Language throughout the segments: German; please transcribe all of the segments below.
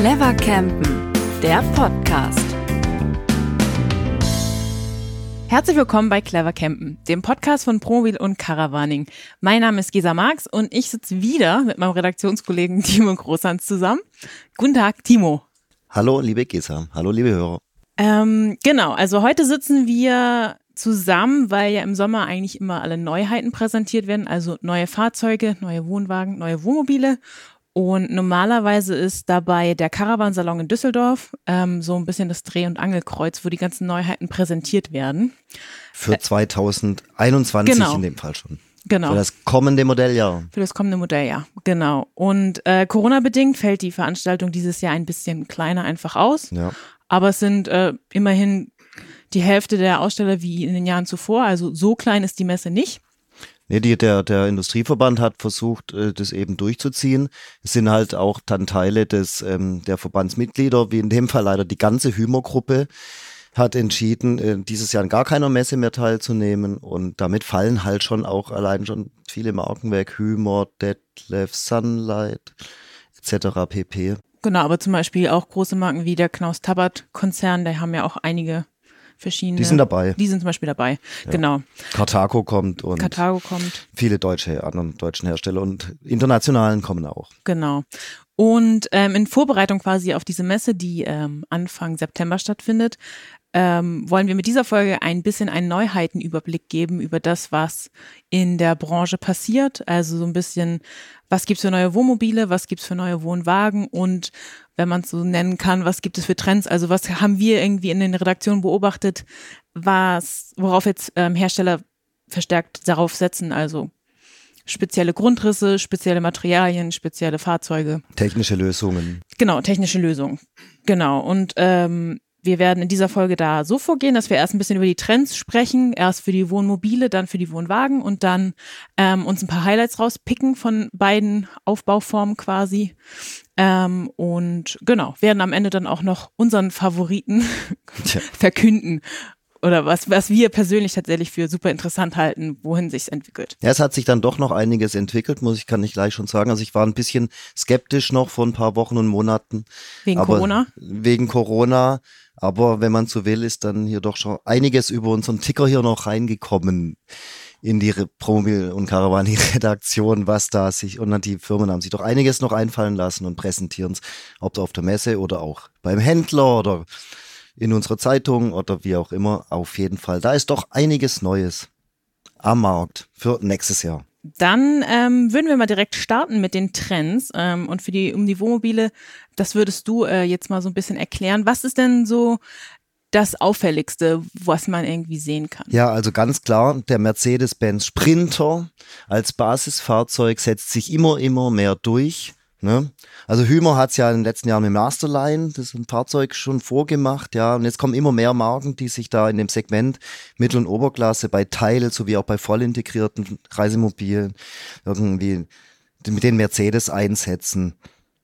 Clever Campen, der Podcast. Herzlich willkommen bei Clever Campen, dem Podcast von Promobil und Caravaning. Mein Name ist Gesa Marx und ich sitze wieder mit meinem Redaktionskollegen Timo Großhans zusammen. Guten Tag, Timo. Hallo, liebe Gesa. Hallo, liebe Hörer. Ähm, genau, also heute sitzen wir zusammen, weil ja im Sommer eigentlich immer alle Neuheiten präsentiert werden, also neue Fahrzeuge, neue Wohnwagen, neue Wohnmobile. Und normalerweise ist dabei der Caravansalon in Düsseldorf ähm, so ein bisschen das Dreh- und Angelkreuz, wo die ganzen Neuheiten präsentiert werden. Für 2021 genau. in dem Fall schon. Genau. Für das kommende Modelljahr. Für das kommende Modelljahr, genau. Und äh, Corona-bedingt fällt die Veranstaltung dieses Jahr ein bisschen kleiner einfach aus. Ja. Aber es sind äh, immerhin die Hälfte der Aussteller wie in den Jahren zuvor. Also so klein ist die Messe nicht. Nee, die, der, der Industrieverband hat versucht, äh, das eben durchzuziehen. Es sind halt auch dann Teile des, ähm, der Verbandsmitglieder, wie in dem Fall leider die ganze Hümer-Gruppe, hat entschieden, äh, dieses Jahr in gar keiner Messe mehr teilzunehmen. Und damit fallen halt schon auch allein schon viele Marken weg. Hümer, Detlef, Sunlight, etc. pp. Genau, aber zum Beispiel auch große Marken wie der Knaus Tabbert Konzern, der haben ja auch einige verschiedene. Die sind dabei. Die sind zum Beispiel dabei. Ja. Genau. Karthago kommt und Karthago kommt. viele deutsche, anderen deutschen Hersteller und internationalen kommen auch. Genau. Und ähm, in Vorbereitung quasi auf diese Messe, die ähm, Anfang September stattfindet, ähm, wollen wir mit dieser Folge ein bisschen einen Neuheitenüberblick geben über das, was in der Branche passiert. Also so ein bisschen, was gibt's für neue Wohnmobile, was gibt's für neue Wohnwagen und wenn man es so nennen kann, was gibt es für Trends? Also was haben wir irgendwie in den Redaktionen beobachtet, was, worauf jetzt ähm, Hersteller verstärkt darauf setzen? Also spezielle Grundrisse, spezielle Materialien, spezielle Fahrzeuge. Technische Lösungen. Genau, technische Lösungen. Genau. Und ähm, wir werden in dieser Folge da so vorgehen, dass wir erst ein bisschen über die Trends sprechen, erst für die Wohnmobile, dann für die Wohnwagen und dann ähm, uns ein paar Highlights rauspicken von beiden Aufbauformen quasi. Ähm, und genau, werden am Ende dann auch noch unseren Favoriten verkünden. Oder was, was wir persönlich tatsächlich für super interessant halten, wohin sich's entwickelt. Ja, es hat sich dann doch noch einiges entwickelt, muss ich, kann ich gleich schon sagen. Also ich war ein bisschen skeptisch noch vor ein paar Wochen und Monaten. Wegen Corona? Wegen Corona. Aber wenn man so will, ist dann hier doch schon einiges über unseren Ticker hier noch reingekommen in die Promobil und Caravani Redaktion, was da sich, und dann die Firmen haben sich doch einiges noch einfallen lassen und präsentieren es, ob auf der Messe oder auch beim Händler oder in unserer Zeitung oder wie auch immer. Auf jeden Fall, da ist doch einiges Neues am Markt für nächstes Jahr. Dann ähm, würden wir mal direkt starten mit den Trends ähm, und für die um die Wohnmobile, das würdest du äh, jetzt mal so ein bisschen erklären. Was ist denn so das Auffälligste, was man irgendwie sehen kann? Ja, also ganz klar, der Mercedes-Benz Sprinter als Basisfahrzeug setzt sich immer, immer mehr durch. Ne? Also Hümer hat es ja in den letzten Jahren mit Masterline, das ist ein Fahrzeug schon vorgemacht, ja. Und jetzt kommen immer mehr Marken, die sich da in dem Segment Mittel- und Oberklasse bei Teil sowie auch bei voll integrierten Reisemobilen irgendwie mit den Mercedes einsetzen.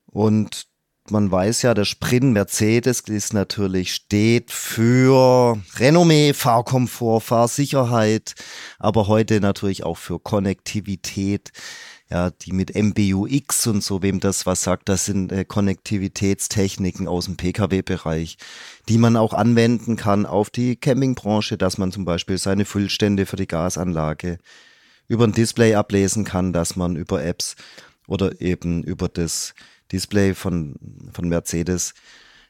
Und man weiß ja, der Sprint Mercedes ist natürlich steht für Renommee, Fahrkomfort, Fahrsicherheit, aber heute natürlich auch für Konnektivität. Ja, die mit MBUX und so, wem das was sagt, das sind äh, Konnektivitätstechniken aus dem Pkw-Bereich, die man auch anwenden kann auf die Campingbranche, dass man zum Beispiel seine Füllstände für die Gasanlage über ein Display ablesen kann, dass man über Apps oder eben über das Display von, von Mercedes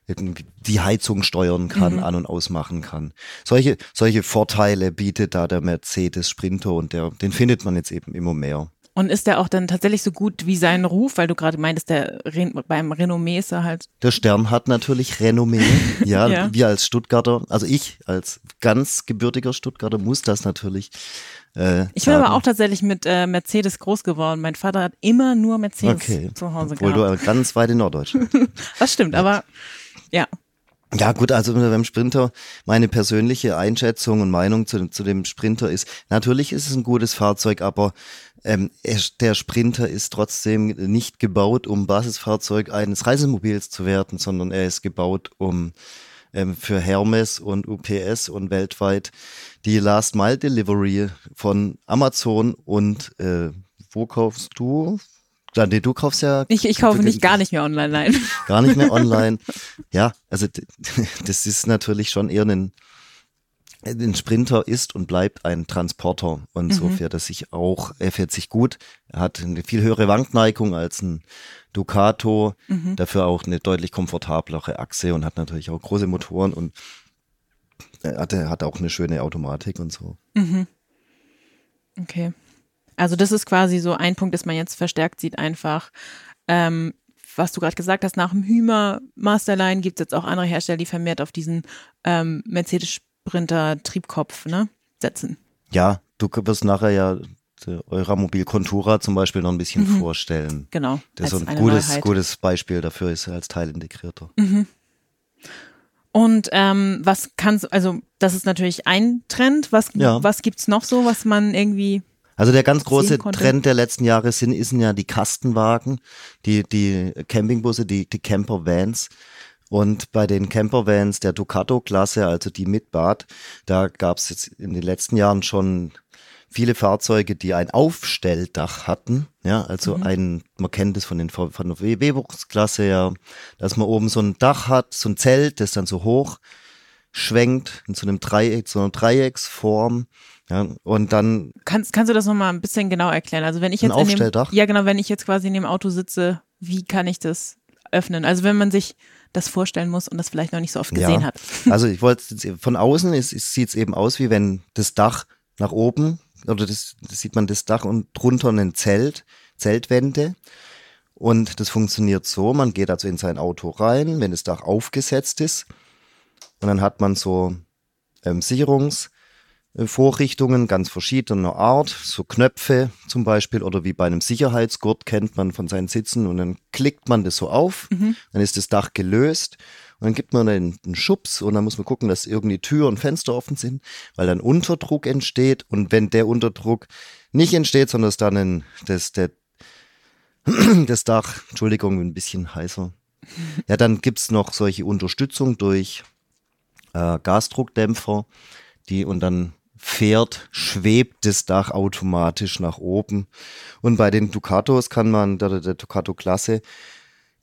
die Heizung steuern kann, Mhm. an- und ausmachen kann. Solche, solche Vorteile bietet da der Mercedes Sprinter und der, den findet man jetzt eben immer mehr. Und ist der auch dann tatsächlich so gut wie sein Ruf, weil du gerade meintest, der Ren beim Renommee ist er halt. Der Stern hat natürlich Renommee. Ja, Ja. wir als Stuttgarter, also ich als ganz gebürtiger Stuttgarter muss das natürlich. Äh, Ich bin sagen. aber auch tatsächlich mit äh, Mercedes groß geworden. Mein Vater hat immer nur Mercedes okay. zu Hause Obwohl gehabt. du ganz weit in Norddeutschland. Das stimmt, aber ja. Ja gut, also beim Sprinter, meine persönliche Einschätzung und Meinung zu, zu dem Sprinter ist, natürlich ist es ein gutes Fahrzeug, aber ähm, er, der Sprinter ist trotzdem nicht gebaut, um Basisfahrzeug eines Reisemobils zu werden, sondern er ist gebaut, um ähm, für Hermes und UPS und weltweit die Last Mile Delivery von Amazon und äh, wo kaufst du Nee, du kaufst ja. Ich, ich kaufe nicht gar nicht mehr online, nein. Gar nicht mehr online. Ja, also das ist natürlich schon eher ein, ein Sprinter ist und bleibt ein Transporter und mhm. so fährt er sich auch, er fährt sich gut, er hat eine viel höhere Wankneigung als ein Ducato, mhm. dafür auch eine deutlich komfortablere Achse und hat natürlich auch große Motoren und er hat, er hat auch eine schöne Automatik und so. Mhm. Okay. Also das ist quasi so ein Punkt, dass man jetzt verstärkt sieht einfach. Ähm, was du gerade gesagt hast, nach dem Hümer Masterline gibt es jetzt auch andere Hersteller, die vermehrt auf diesen ähm, Mercedes Sprinter Triebkopf ne, setzen. Ja, du wirst nachher ja Euramobil Contura zum Beispiel noch ein bisschen mhm. vorstellen. Genau. Das ist ein gutes, gutes Beispiel dafür ist als Teilintegrierter. Mhm. Und ähm, was kannst also das ist natürlich ein Trend. Was, ja. was gibt's noch so, was man irgendwie also der ganz große Trend der letzten Jahre sind, sind ja die Kastenwagen, die, die Campingbusse, die, die Campervans. Und bei den Campervans der Ducato-Klasse, also die mit Bad, da gab es jetzt in den letzten Jahren schon viele Fahrzeuge, die ein Aufstelldach hatten. Ja, also mhm. ein, man kennt es von den von der W-Klasse ja, dass man oben so ein Dach hat, so ein Zelt, das dann so hoch schwenkt in so einem Dreieck, so einer Dreiecksform ja, und dann. Kannst, kannst du das nochmal ein bisschen genau erklären? Also wenn ich jetzt. Ein Aufstelldach? Dem, ja, genau, wenn ich jetzt quasi in dem Auto sitze, wie kann ich das öffnen? Also wenn man sich das vorstellen muss und das vielleicht noch nicht so oft gesehen ja. hat. Also ich wollte von außen sieht es eben aus, wie wenn das Dach nach oben, oder das, das sieht man das Dach und drunter ein Zelt, Zeltwände. Und das funktioniert so, man geht also in sein Auto rein, wenn das Dach aufgesetzt ist. Und dann hat man so ähm, Sicherungs- Vorrichtungen ganz verschiedener Art, so Knöpfe zum Beispiel oder wie bei einem Sicherheitsgurt kennt man von seinen Sitzen und dann klickt man das so auf, mhm. dann ist das Dach gelöst und dann gibt man einen, einen Schubs und dann muss man gucken, dass irgendwie Tür und Fenster offen sind, weil dann Unterdruck entsteht und wenn der Unterdruck nicht entsteht, sondern dass dann ein, das, der, das Dach, Entschuldigung, ein bisschen heißer, ja, dann gibt's noch solche Unterstützung durch äh, Gasdruckdämpfer, die und dann fährt, schwebt das Dach automatisch nach oben. Und bei den Ducatos kann man, der, der Ducato-Klasse,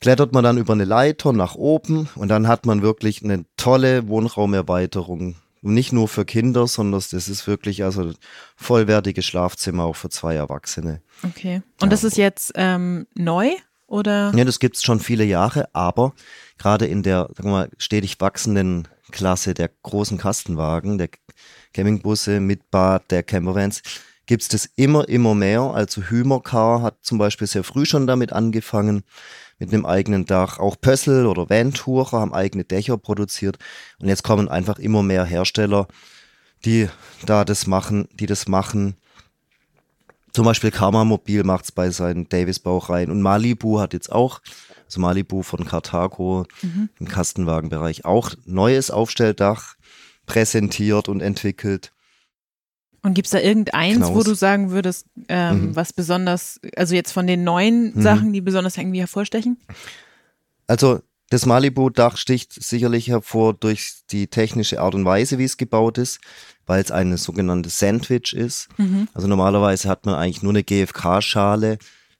klettert man dann über eine Leiter nach oben und dann hat man wirklich eine tolle Wohnraumerweiterung. Und nicht nur für Kinder, sondern das ist wirklich also vollwertiges Schlafzimmer auch für zwei Erwachsene. Okay. Und ja. das ist jetzt ähm, neu oder? Ja, das gibt's schon viele Jahre, aber gerade in der, sagen wir mal, stetig wachsenden Klasse der großen Kastenwagen, der Campingbusse mit Bad, der Campervans, gibt es das immer, immer mehr. Also Hümercar hat zum Beispiel sehr früh schon damit angefangen, mit einem eigenen Dach. Auch Pössl oder Vantourer haben eigene Dächer produziert. Und jetzt kommen einfach immer mehr Hersteller, die da das machen, die das machen. Zum Beispiel Karma Mobil macht es bei seinen Davis-Baureihen und Malibu hat jetzt auch, also Malibu von Cartago mhm. im Kastenwagenbereich, auch neues Aufstelldach präsentiert und entwickelt. Und gibt es da irgendeins, Knaus. wo du sagen würdest, ähm, mhm. was besonders, also jetzt von den neuen mhm. Sachen, die besonders irgendwie hervorstechen? Also das Malibu-Dach sticht sicherlich hervor durch die technische Art und Weise, wie es gebaut ist, weil es eine sogenannte Sandwich ist. Mhm. Also normalerweise hat man eigentlich nur eine GFK-Schale,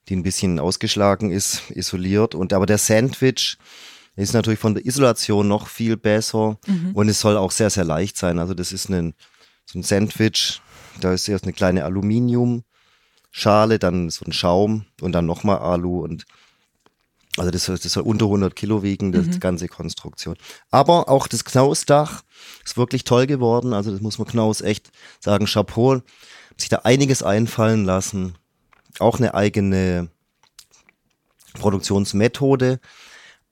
die ein bisschen ausgeschlagen ist, isoliert. Und aber der Sandwich ist natürlich von der Isolation noch viel besser mhm. und es soll auch sehr, sehr leicht sein. Also das ist ein, so ein Sandwich, da ist erst eine kleine Aluminiumschale, dann so ein Schaum und dann nochmal Alu und also das, das soll unter 100 Kilo wiegen, das, mhm. die ganze Konstruktion. Aber auch das Knausdach ist wirklich toll geworden. Also das muss man Knaus echt sagen, Chapeau. sich da einiges einfallen lassen. Auch eine eigene Produktionsmethode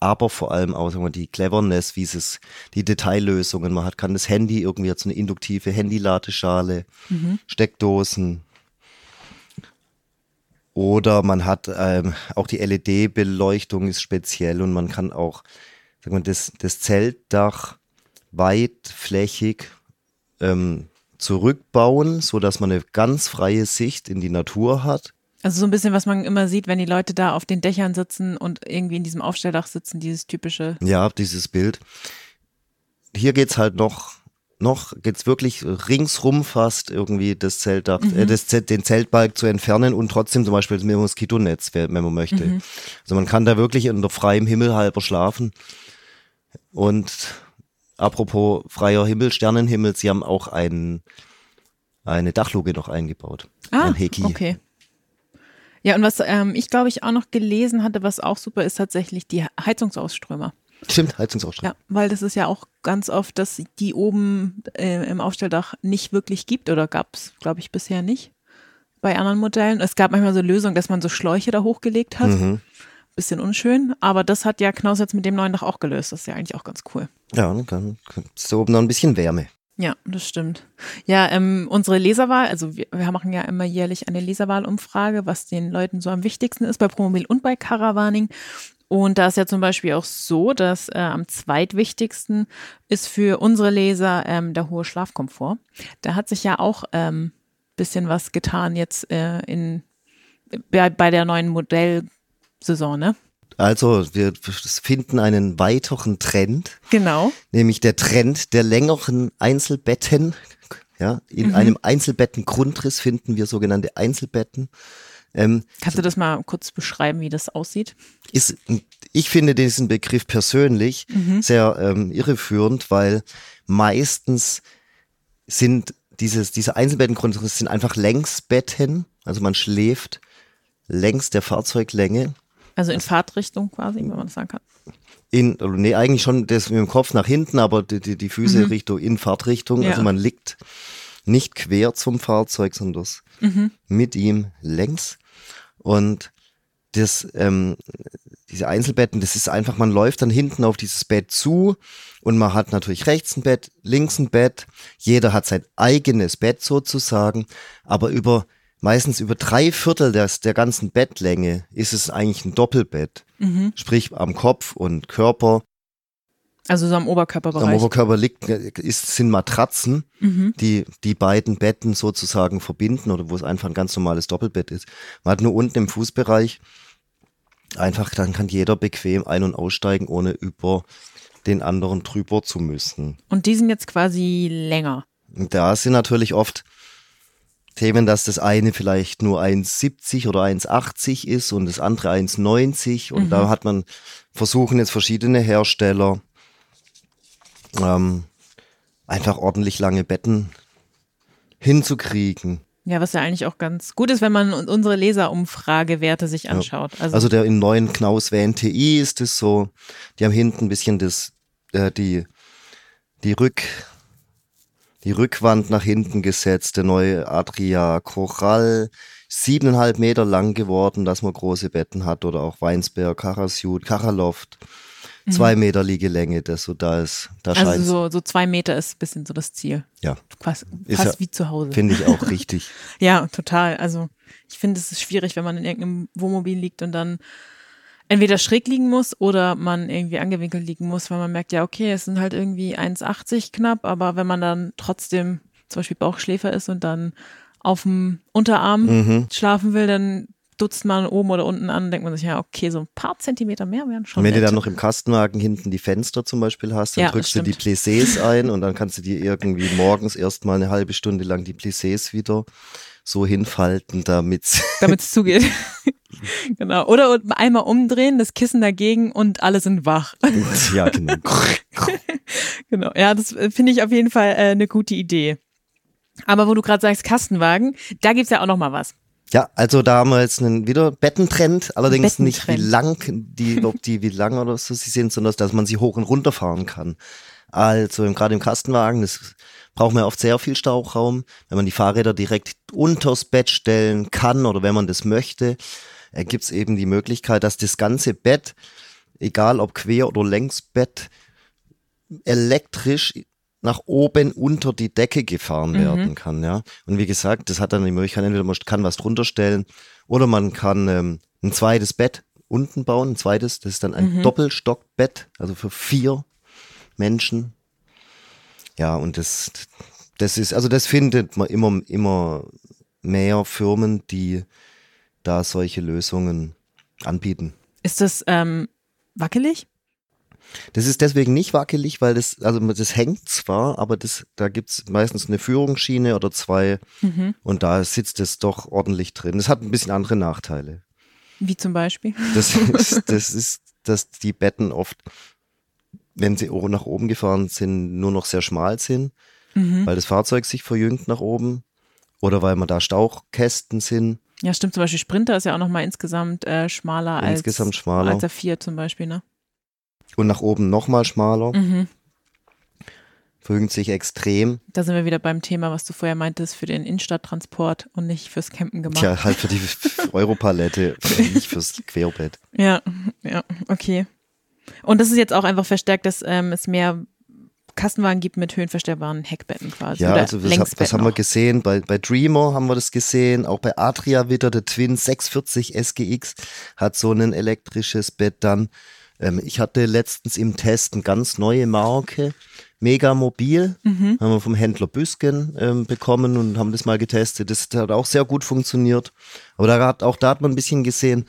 aber vor allem auch sagen wir, die Cleverness, wie es die Detaillösungen. Man hat, kann das Handy irgendwie so eine induktive Handyladeschale, mhm. Steckdosen. Oder man hat ähm, auch die LED-Beleuchtung ist speziell und man kann auch sagen wir, das, das Zeltdach weitflächig ähm, zurückbauen, so dass man eine ganz freie Sicht in die Natur hat also so ein bisschen, was man immer sieht, wenn die Leute da auf den Dächern sitzen und irgendwie in diesem Aufstelldach sitzen, dieses typische. Ja, dieses Bild. Hier geht's halt noch noch geht's wirklich ringsrum fast irgendwie das Zeltdach, äh, das, Z- den Zeltbalg zu entfernen und trotzdem zum Beispiel das Moskitonetz, wenn man möchte. Also man kann da wirklich unter freiem Himmel halber schlafen. Und apropos freier Himmel, Sternenhimmel, sie haben auch ein, eine Dachluke noch eingebaut. Ah, ein Heki. okay. Ja, und was ähm, ich glaube ich auch noch gelesen hatte, was auch super ist, tatsächlich die Heizungsausströmer. Stimmt, Heizungsausstrahlung. Ja, weil das ist ja auch ganz oft, dass die oben äh, im Aufstelldach nicht wirklich gibt oder gab es, glaube ich, bisher nicht bei anderen Modellen. Es gab manchmal so Lösungen, dass man so Schläuche da hochgelegt hat. Mhm. Bisschen unschön, aber das hat ja Knaus jetzt mit dem neuen Dach auch gelöst. Das ist ja eigentlich auch ganz cool. Ja, dann kann, ist da oben noch ein bisschen Wärme. Ja, das stimmt. Ja, ähm, unsere Leserwahl, also wir, wir machen ja immer jährlich eine Leserwahlumfrage, was den Leuten so am wichtigsten ist bei Promobil und bei Caravaning. Und da ist ja zum Beispiel auch so, dass äh, am zweitwichtigsten ist für unsere Leser ähm, der hohe Schlafkomfort. Da hat sich ja auch ähm, bisschen was getan jetzt äh, in bei, bei der neuen Modellsaison, ne? Also wir finden einen weiteren Trend, Genau. nämlich der Trend der längeren Einzelbetten. Ja, in Mhm. einem Einzelbettengrundriss finden wir sogenannte Einzelbetten. Ähm, Kannst du das mal kurz beschreiben, wie das aussieht? ist, ich finde diesen Begriff persönlich Mhm. sehr ähm, irreführend, weil meistens sind dieses, diese Einzelbettengrundrisse sind einfach Längsbetten, also man schläft längs der Fahrzeuglänge Also in Fahrtrichtung quasi, wenn man das sagen kann. in, nee, eigentlich schon das mit dem Kopf nach hinten, aber die, die, die Füße Richtung, in Fahrtrichtung. Mhm. Ja. Also man liegt nicht quer zum Fahrzeug, sondern das Mhm. mit ihm längs. Und das, ähm, diese Einzelbetten, das ist einfach, man läuft dann hinten auf dieses Bett zu und man hat natürlich rechts ein Bett, links ein Bett. Jeder hat sein eigenes Bett sozusagen, aber über meistens über drei Viertel des, der ganzen Bettlänge ist es eigentlich ein Doppelbett. Mhm. Sprich am Kopf und Körper. Also so am Oberkörperbereich. Am Oberkörper liegt, ist, sind Matratzen, mhm. die die beiden Betten sozusagen verbinden oder wo es einfach ein ganz normales Doppelbett ist. Man hat nur unten im Fußbereich einfach, dann kann jeder bequem ein- und aussteigen, ohne über den anderen drüber zu müssen. Und die sind jetzt quasi länger. Da sind natürlich oft Themen, dass das eine vielleicht nur 1,70 oder 1,80 ist und das andere 1,90 und da hat man versuchen jetzt verschiedene Hersteller ähm, einfach ordentlich lange Betten hinzukriegen. Ja, was ja eigentlich auch ganz gut ist, wenn man un- unsere Leserumfragewerte sich anschaut. Also, Also der in neuen Knaus WNTI ist es so, die haben hinten ein bisschen das, äh, die, die Rück, die Rückwand nach hinten gesetzt, der neue Adria Choral, siebeneinhalb Meter lang geworden, dass man große Betten hat oder auch Weinsberg, Karasjud, Karaloft, zwei Meter Liegelänge, das so da ist, da Mhm. also so, so zwei Meter ist ein bisschen so das Ziel. ja, Fast, fast ja- wie zu Hause. finde ich auch richtig. Ja, total. Also ich finde, es ist schwierig, wenn man in irgendeinem Wohnmobil liegt und dann entweder schräg liegen muss oder man irgendwie angewinkelt liegen muss, weil man merkt, ja, okay, es sind halt irgendwie 1,80 knapp, aber wenn man dann trotzdem zum Beispiel Bauchschläfer ist und dann auf dem Unterarm Mhm. schlafen will, dann dutzt man oben oder unten an, denkt man sich, ja, okay, so ein paar Zentimeter mehr wären schon Und wenn du dann noch im Kastenwagen hinten die Fenster zum Beispiel hast, dann Ja, drückst du die. Plissés ein und dann kannst du dir irgendwie morgens erstmal eine halbe Stunde lang die Plissés wieder so hinfalten, damit damit es zugeht. genau. Oder einmal umdrehen, das Kissen dagegen und alle sind wach. ja genau. Genau, ja, das äh, finde ich auf jeden Fall äh, eine gute Idee. Aber wo du gerade sagst, Kastenwagen, da gibt's ja auch noch mal was. Ja, also da haben wir jetzt einen wieder Bettentrend, allerdings nicht wie Bettentrend. lang die, ob die wie lang oder so sie sind, sondern dass man sie hoch und runter fahren kann. Also gerade im Kastenwagen, das braucht man oft sehr viel Stauraum, wenn man die Fahrräder direkt unters Bett stellen kann oder wenn man das möchte, äh, gibt's eben die Möglichkeit, dass das ganze Bett, egal ob Quer- oder Längsbett, elektrisch nach oben unter die Decke gefahren werden kann, ja. Und wie gesagt, das hat dann die Möglichkeit, entweder man kann was drunter stellen oder man kann ähm, ein zweites Bett unten bauen, ein zweites, das ist dann ein Doppelstockbett, also für vier Menschen. Ja, und das, das ist, also das findet man immer, immer mehr Firmen, die da solche Lösungen anbieten. Ist das ähm, wackelig? Das ist deswegen nicht wackelig, weil das, also das hängt zwar, aber das, da gibt's meistens eine Führungsschiene oder zwei Mhm. und da sitzt es doch ordentlich drin. Das hat ein bisschen andere Nachteile. Wie zum Beispiel. Das ist, das ist, dass die Betten oft, wenn sie nach oben gefahren sind, nur noch sehr schmal sind, Mhm. weil das Fahrzeug sich verjüngt nach oben oder weil man da Stauchkästen sind. Ja, stimmt. Zum Beispiel Sprinter ist ja auch nochmal insgesamt äh, schmaler als, Insgesamt schmaler. als der Fiat zum Beispiel, ne? Und nach oben nochmal schmaler, Mhm. verjüngt sich extrem. Da sind wir wieder beim Thema, was du vorher meintest, für den Innenstadttransport und nicht fürs Campen gemacht. Tja, halt für die Europalette, nicht fürs Querbett. Ja, ja, okay. Und das ist jetzt auch einfach verstärkt, dass ähm, es mehr Kastenwagen gibt mit höhenverstellbaren Heckbetten quasi. Ja, also das, hab- das haben wir gesehen. Bei, bei Dreamer haben wir das gesehen. Auch bei Adria wieder der Twin 640 SGX hat so ein elektrisches Bett dann. Ähm, ich hatte letztens im Test eine ganz neue Marke, Mega Mobil, Mhm. haben wir vom Händler Büsken ähm, bekommen und haben das mal getestet. Das hat auch sehr gut funktioniert. Aber da hat, auch da hat man ein bisschen gesehen,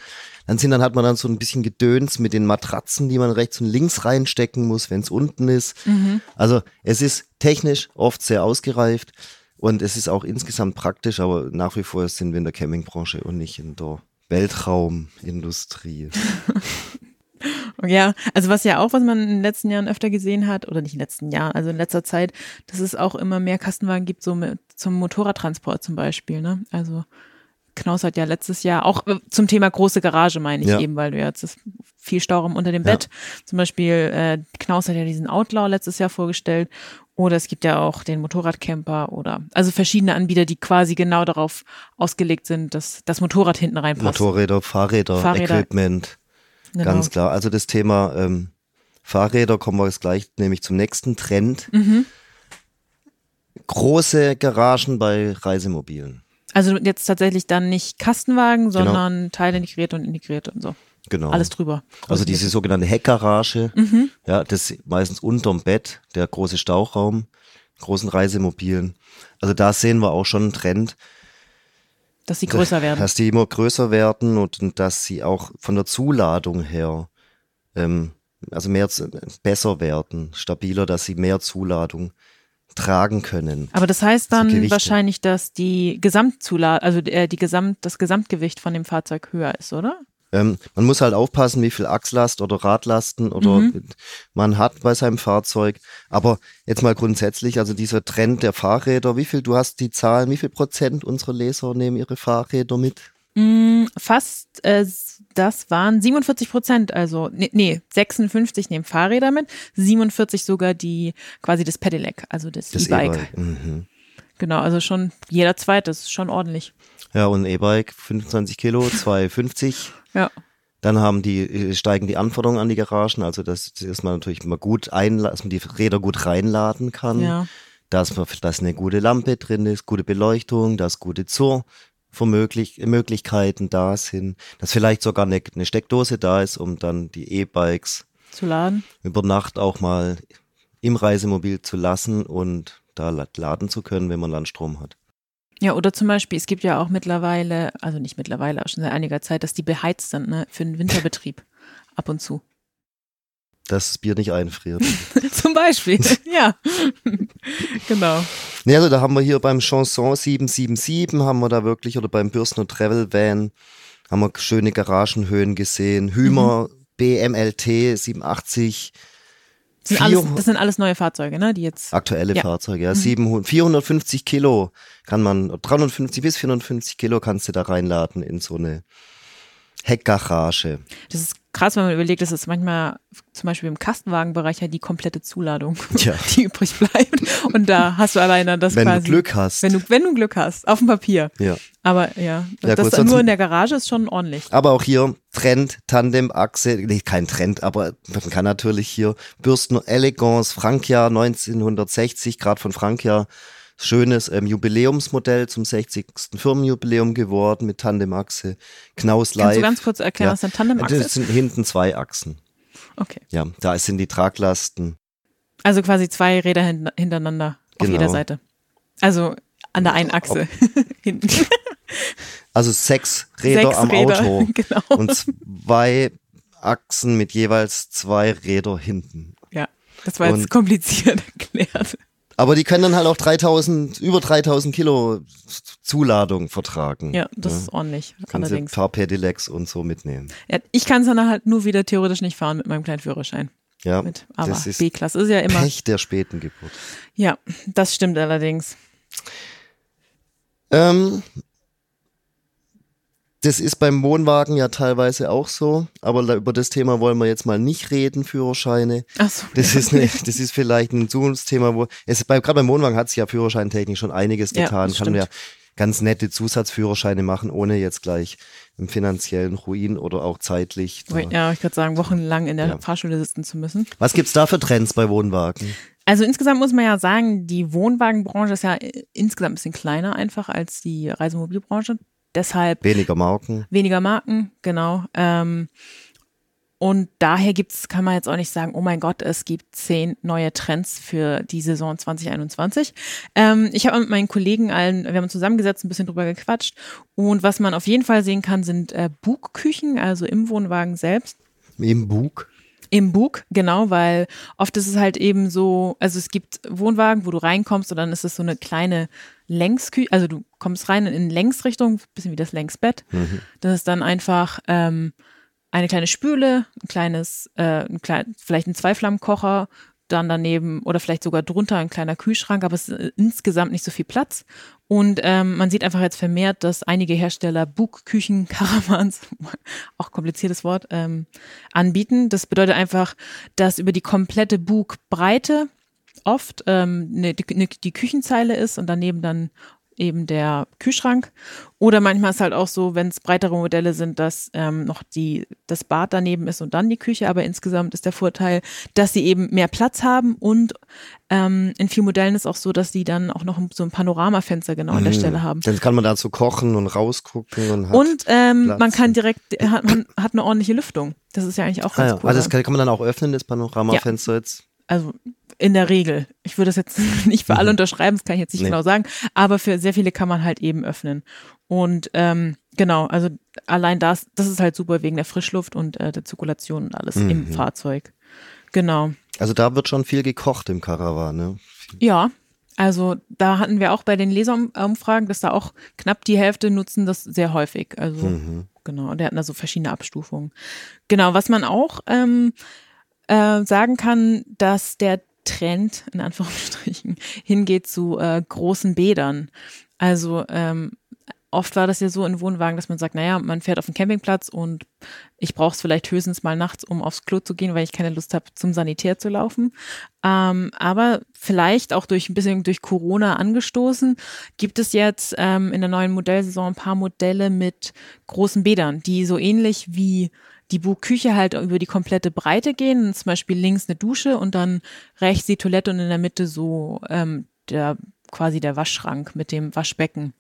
dann sind, dann hat man dann so ein bisschen Gedöns mit den Matratzen, die man rechts und links reinstecken muss, wenn es unten ist. Mhm. Also es ist technisch oft sehr ausgereift und es ist auch insgesamt praktisch, aber nach wie vor sind wir in der Campingbranche und nicht in der Weltraumindustrie. Ja, also was ja auch, was man in den letzten Jahren öfter gesehen hat, oder nicht in den letzten Jahren, also in letzter Zeit, dass es auch immer mehr Kastenwagen gibt, so mit, zum Motorradtransport zum Beispiel, ne? Also Knaus hat ja letztes Jahr auch äh, zum Thema große Garage, meine ich Ja. eben, weil du jetzt ist viel Stauraum unter dem Ja. Bett. Zum Beispiel äh, Knaus hat ja diesen Outlaw letztes Jahr vorgestellt. Oder es gibt ja auch den Motorradcamper oder also verschiedene Anbieter, die quasi genau darauf ausgelegt sind, dass das Motorrad hinten reinpasst. Motorräder, Fahrräder, Fahrräder. Equipment, Genau. ganz klar. Also das Thema ähm, Fahrräder kommen wir jetzt gleich nämlich zum nächsten Trend. Mhm. Große Garagen bei Reisemobilen. Also jetzt tatsächlich dann nicht Kastenwagen, sondern Teile integriert und integriert und so. Genau. Alles drüber. Also diese sogenannte Heckgarage, Mhm. ja, das ist meistens unterm Bett, der große Stauchraum, großen Reisemobilen. Also da sehen wir auch schon einen Trend, Dass sie größer werden. dass die immer größer werden und, und dass sie auch von der Zuladung her ähm, also mehr besser werden, stabiler, dass sie mehr Zuladung tragen können. Aber das heißt dann Gewichte. wahrscheinlich, dass die Gesamtzuladung, also äh, die Gesamt, das Gesamtgewicht von dem Fahrzeug höher ist, oder? Ähm, man muss halt aufpassen, wie viel Achslast oder Radlasten oder Mhm. man hat bei seinem Fahrzeug. Aber jetzt mal grundsätzlich, also dieser Trend der Fahrräder, wie viel, du hast die Zahlen, wie viel Prozent unserer Leser nehmen ihre Fahrräder mit? Mm, fast, äh, das waren 47 Prozent, also nee, nee, 56 nehmen Fahrräder mit, 47 sogar die quasi das Pedelec, also das Das E-Bike. E-Bike. Mhm. Genau, also schon jeder zweite, das ist schon ordentlich. Ja, und ein E-Bike, 25 Kilo, 250. Ja. Dann haben die, äh, steigen die Anforderungen an die Garagen, also dass, dass man natürlich mal gut einladen, dass man die Räder gut reinladen kann. Ja. dass, man, dass eine gute Lampe drin ist, gute Beleuchtung, dass gute Zur-Möglichkeiten da sind, dass vielleicht sogar eine, eine Steckdose da ist, um dann die E-Bikes Zu laden. über Nacht auch mal im Reisemobil zu lassen und da la- laden zu können, wenn man Landstrom hat. Ja, oder zum Beispiel, es gibt ja auch mittlerweile, also nicht mittlerweile, aber schon seit einiger Zeit, dass die beheizt sind, ne, für den Winterbetrieb. Ab und zu. Dass das Bier nicht einfriert. Zum Beispiel, ja. genau. Ne, also da haben wir hier beim Chanson 777 haben wir da wirklich, oder beim Bürstner Travel Van, haben wir schöne Garagenhöhen gesehen. Hümer BMLT 87, Das sind, alles, das sind alles neue Fahrzeuge, ne, die jetzt. aktuelle Ja. Fahrzeuge, ja, 700, 450 Kilo kann man, 350 bis 450 Kilo kannst du da reinladen in so eine Heckgarage. Das ist krass, wenn man überlegt, dass es manchmal zum Beispiel im Kastenwagenbereich ja die komplette Zuladung, Tja. die übrig bleibt. Und da hast du alleine das Wenn quasi. du Glück hast. Wenn du, wenn du Glück hast, auf dem Papier. ja. Aber ja, Ja, das nur in der Garage ist schon ordentlich. Aber auch hier Trend, Tandemachse, nee, kein Trend, aber man kann natürlich hier Bürstner Elegance, Frankia 1960, gerade von Frankia, schönes ähm, Jubiläumsmodell zum 60. Firmenjubiläum geworden mit Tandemachse, Knaus Live. Kannst du ganz kurz erklären, Ja. was ein Tandemachse Das ist? sind hinten zwei Achsen. Okay. Ja, da sind die Traglasten. Also quasi zwei Räder hin- hintereinander auf Genau. jeder Seite. Also an der einen Achse hinten. Also sechs Räder Sechs am Räder, Auto genau. und zwei Achsen mit jeweils zwei Räder hinten. Ja, das war jetzt Und- kompliziert erklärt. Aber die können dann halt auch 3000, über 3000 Kilo Zuladung vertragen. Ja, das ist ordentlich. Können sie ein paar Pedelecs und so mitnehmen. Ja, ich kann es dann halt nur wieder theoretisch nicht fahren mit meinem kleinen Führerschein. Ja, Mit, aber das ist B-Klasse ist ja immer. Pech der späten Geburt. Ja, das stimmt allerdings. Ähm, das ist beim Wohnwagen ja teilweise auch so, aber da, über das Thema wollen wir jetzt mal nicht reden, Führerscheine. Achso. Das ist, eine, das ist vielleicht ein Zukunftsthema, wo es bei, gerade beim Wohnwagen hat sich ja Führerscheintechnisch schon einiges Ja, getan. das Kann man ja ganz nette Zusatzführerscheine machen, ohne jetzt gleich im finanziellen Ruin oder auch zeitlich. Ja, ich würde sagen, wochenlang in der Ja. Fahrschule sitzen zu müssen. Was gibt's da für Trends bei Wohnwagen? Also insgesamt muss man ja sagen, die Wohnwagenbranche ist ja äh, insgesamt ein bisschen kleiner einfach als die Reisemobilbranche. Deshalb Weniger Marken. weniger Marken, genau. Ähm, und daher gibt's, kann man jetzt auch nicht sagen, oh mein Gott, es gibt zehn neue Trends für die Saison 2021. Ähm, ich habe mit meinen Kollegen allen, wir haben uns zusammengesetzt, ein bisschen drüber gequatscht. Und was man auf jeden Fall sehen kann, sind äh, Bugküchen, also im Wohnwagen selbst. Im Bug. Im Bug, genau, weil oft ist es halt eben so, also es gibt Wohnwagen, wo du reinkommst und dann ist es so eine kleine Längsküche, also du kommst rein in Längsrichtung, bisschen wie das Längsbett. Das ist dann einfach ähm, eine kleine Spüle, ein kleines, äh, ein klein, vielleicht ein Zweiflammenkocher, dann daneben oder vielleicht sogar drunter ein kleiner Kühlschrank, aber es ist äh, insgesamt nicht so viel Platz. Und ähm, man sieht einfach jetzt vermehrt, dass einige Hersteller Bugküchen, Caravans, auch kompliziertes Wort, ähm, anbieten. Das bedeutet einfach, dass über die komplette Bugbreite oft ähm, ne, die, ne, die Küchenzeile ist und daneben dann eben der Kühlschrank. Oder manchmal ist halt auch so, wenn es breitere Modelle sind, dass ähm, noch die, das Bad daneben ist und dann die Küche. Aber insgesamt ist der Vorteil, dass sie eben mehr Platz haben und ähm, in vielen Modellen ist auch so, dass sie dann auch noch so ein Panoramafenster genau an der Stelle haben. Dann kann man dazu kochen und rausgucken und hat. Und ähm, man kann direkt, hat, man hat eine ordentliche Lüftung. Das ist ja eigentlich auch ah, ganz ja. cool. Also das kann, kann man dann auch öffnen, das Panoramafenster jetzt. also in der Regel. Ich würde das jetzt nicht für alle unterschreiben, das kann ich jetzt nicht Nee. genau sagen, aber für sehr viele kann man halt eben öffnen. Und ähm, genau, also allein das, das ist halt super wegen der Frischluft und äh, der Zirkulation und alles im Fahrzeug. Genau. Also da wird schon viel gekocht im Caravan, ne? Ja, also da hatten wir auch bei den Leserumfragen, dass da auch knapp die Hälfte nutzen das sehr häufig. Also genau, und der hatten da so verschiedene Abstufungen. Genau, was man auch ähm, äh, sagen kann, dass der Trend in Anführungsstrichen hingeht zu äh, großen Bädern. Also ähm, oft war das ja so in Wohnwagen, dass man sagt, naja, man fährt auf den Campingplatz und ich brauche es vielleicht höchstens mal nachts, um aufs Klo zu gehen, weil ich keine Lust habe, zum Sanitär zu laufen. Ähm, aber vielleicht auch durch ein bisschen durch Corona angestoßen, gibt es jetzt ähm, in der neuen Modellsaison ein paar Modelle mit großen Bädern, die so ähnlich wie die Bugküche halt über die komplette Breite gehen. Zum Beispiel links eine Dusche und dann rechts die Toilette und in der Mitte so ähm, der quasi der Waschschrank mit dem Waschbecken.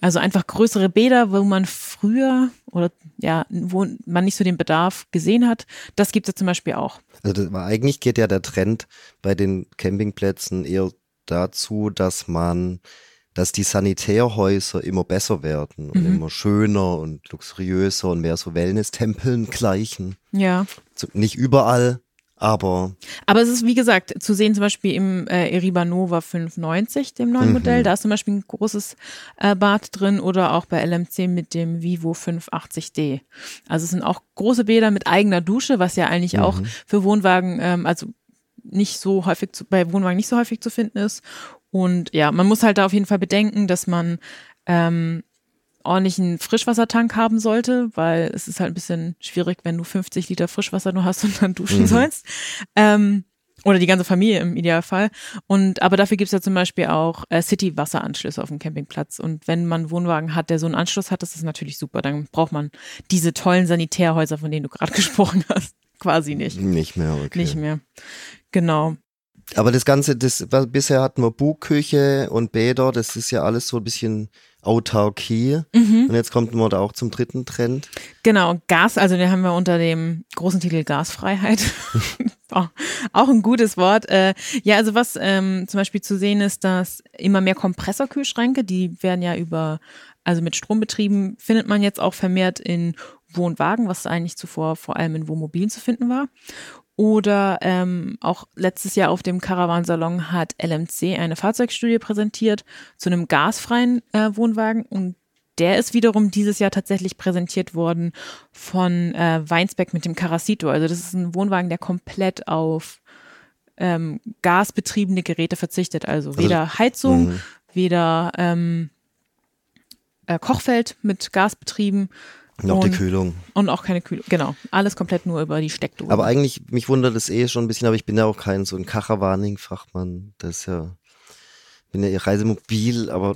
Also einfach größere Bäder, wo man früher oder ja, wo man nicht so den Bedarf gesehen hat. Das gibt es zum Beispiel auch. Also das, eigentlich geht ja der Trend bei den Campingplätzen eher dazu, dass man, dass die Sanitärhäuser immer besser werden und Mhm. immer schöner und luxuriöser und mehr so Wellness-Tempeln gleichen. Ja. So, nicht überall, aber Aber es ist, wie gesagt, zu sehen zum Beispiel im äh, Eriba Nova 590, dem neuen Modell. Da ist zum Beispiel ein großes äh, Bad drin oder auch bei LMC mit dem Vivo 580D. Also es sind auch große Bäder mit eigener Dusche, was ja eigentlich auch für Wohnwagen, ähm, also nicht so häufig zu, bei Wohnwagen nicht so häufig zu finden ist. Und ja, man muss halt da auf jeden Fall bedenken, dass man ähm, ordentlichen Frischwassertank haben sollte, weil es ist halt ein bisschen schwierig, wenn du 50 Liter Frischwasser nur hast und dann duschen sollst. Ähm, oder die ganze Familie im Idealfall. Und aber dafür gibt's ja zum Beispiel auch äh, City-Wasseranschlüsse auf dem Campingplatz. Und wenn man einen Wohnwagen hat, der so einen Anschluss hat, das ist natürlich super. Dann braucht man diese tollen Sanitärhäuser, von denen du gerade gesprochen hast, quasi nicht. nicht mehr. Okay. Nicht mehr. Genau. Aber das Ganze, das, was- bisher hatten wir Bugküche und Bäder, das ist ja alles so ein bisschen Autarkie. Mhm. Und jetzt kommt man da auch zum dritten Trend. Genau, Gas, also den haben wir unter dem großen Titel Gasfreiheit. auch, auch ein gutes Wort. Äh, ja, also was ähm, zum Beispiel zu sehen ist, dass immer mehr Kompressorkühlschränke, die werden ja über, also mit Strom betrieben, findet man jetzt auch vermehrt in Wohnwagen, was eigentlich zuvor vor allem in Wohnmobilen zu finden war. Oder ähm, auch letztes Jahr auf dem Caravansalon hat LMC eine Fahrzeugstudie präsentiert zu einem gasfreien äh, Wohnwagen und der ist wiederum dieses Jahr tatsächlich präsentiert worden von äh, Weinsbeck mit dem Caracito. Also das ist ein Wohnwagen, der komplett auf ähm, gasbetriebene Geräte verzichtet. Also weder also, Heizung, mh. weder ähm, äh, Kochfeld mit Gas betrieben. Noch die Kühlung. Und auch keine Kühlung, genau. Alles komplett nur über die Steckdose. Aber eigentlich, mich wundert es eh schon ein bisschen, aber ich bin ja auch kein so ein Karawaning-Fachmann. Das ist ja, bin ja eher reisemobil, aber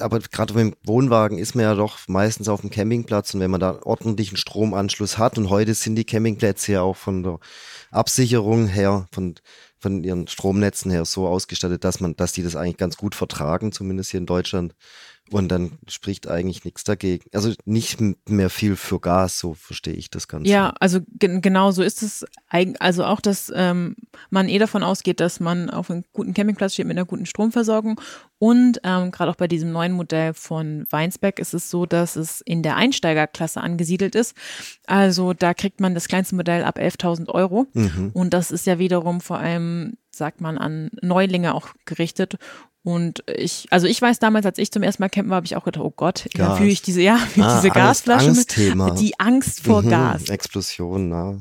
aber gerade mit dem Wohnwagen ist man ja doch meistens auf dem Campingplatz und wenn man da ordentlichen Stromanschluss hat und heute sind die Campingplätze ja auch von der Absicherung her, von, von ihren Stromnetzen her so ausgestattet, dass man, dass die das eigentlich ganz gut vertragen, zumindest hier in Deutschland. Und dann spricht eigentlich nichts dagegen. Also nicht mehr viel für Gas, so verstehe ich das Ganze. Ja, also genau so ist es. Also auch, dass ähm, man eh davon ausgeht, dass man auf einem guten Campingplatz steht mit einer guten Stromversorgung. Und ähm, gerade auch bei diesem neuen Modell von Weinsbeck ist es so, dass es in der Einsteigerklasse angesiedelt ist. Also da kriegt man das kleinste Modell ab 11.000 Euro. Mhm. Und das ist ja wiederum vor allem sagt man, an Neulinge auch gerichtet. Und ich, also ich weiß damals, als ich zum ersten Mal campen war, habe ich auch gedacht, oh Gott, ja, fühle ich diese, ja, fühle ah, diese Gasflasche Angstthema. mit, die Angst vor mhm, Gas. Explosion, na.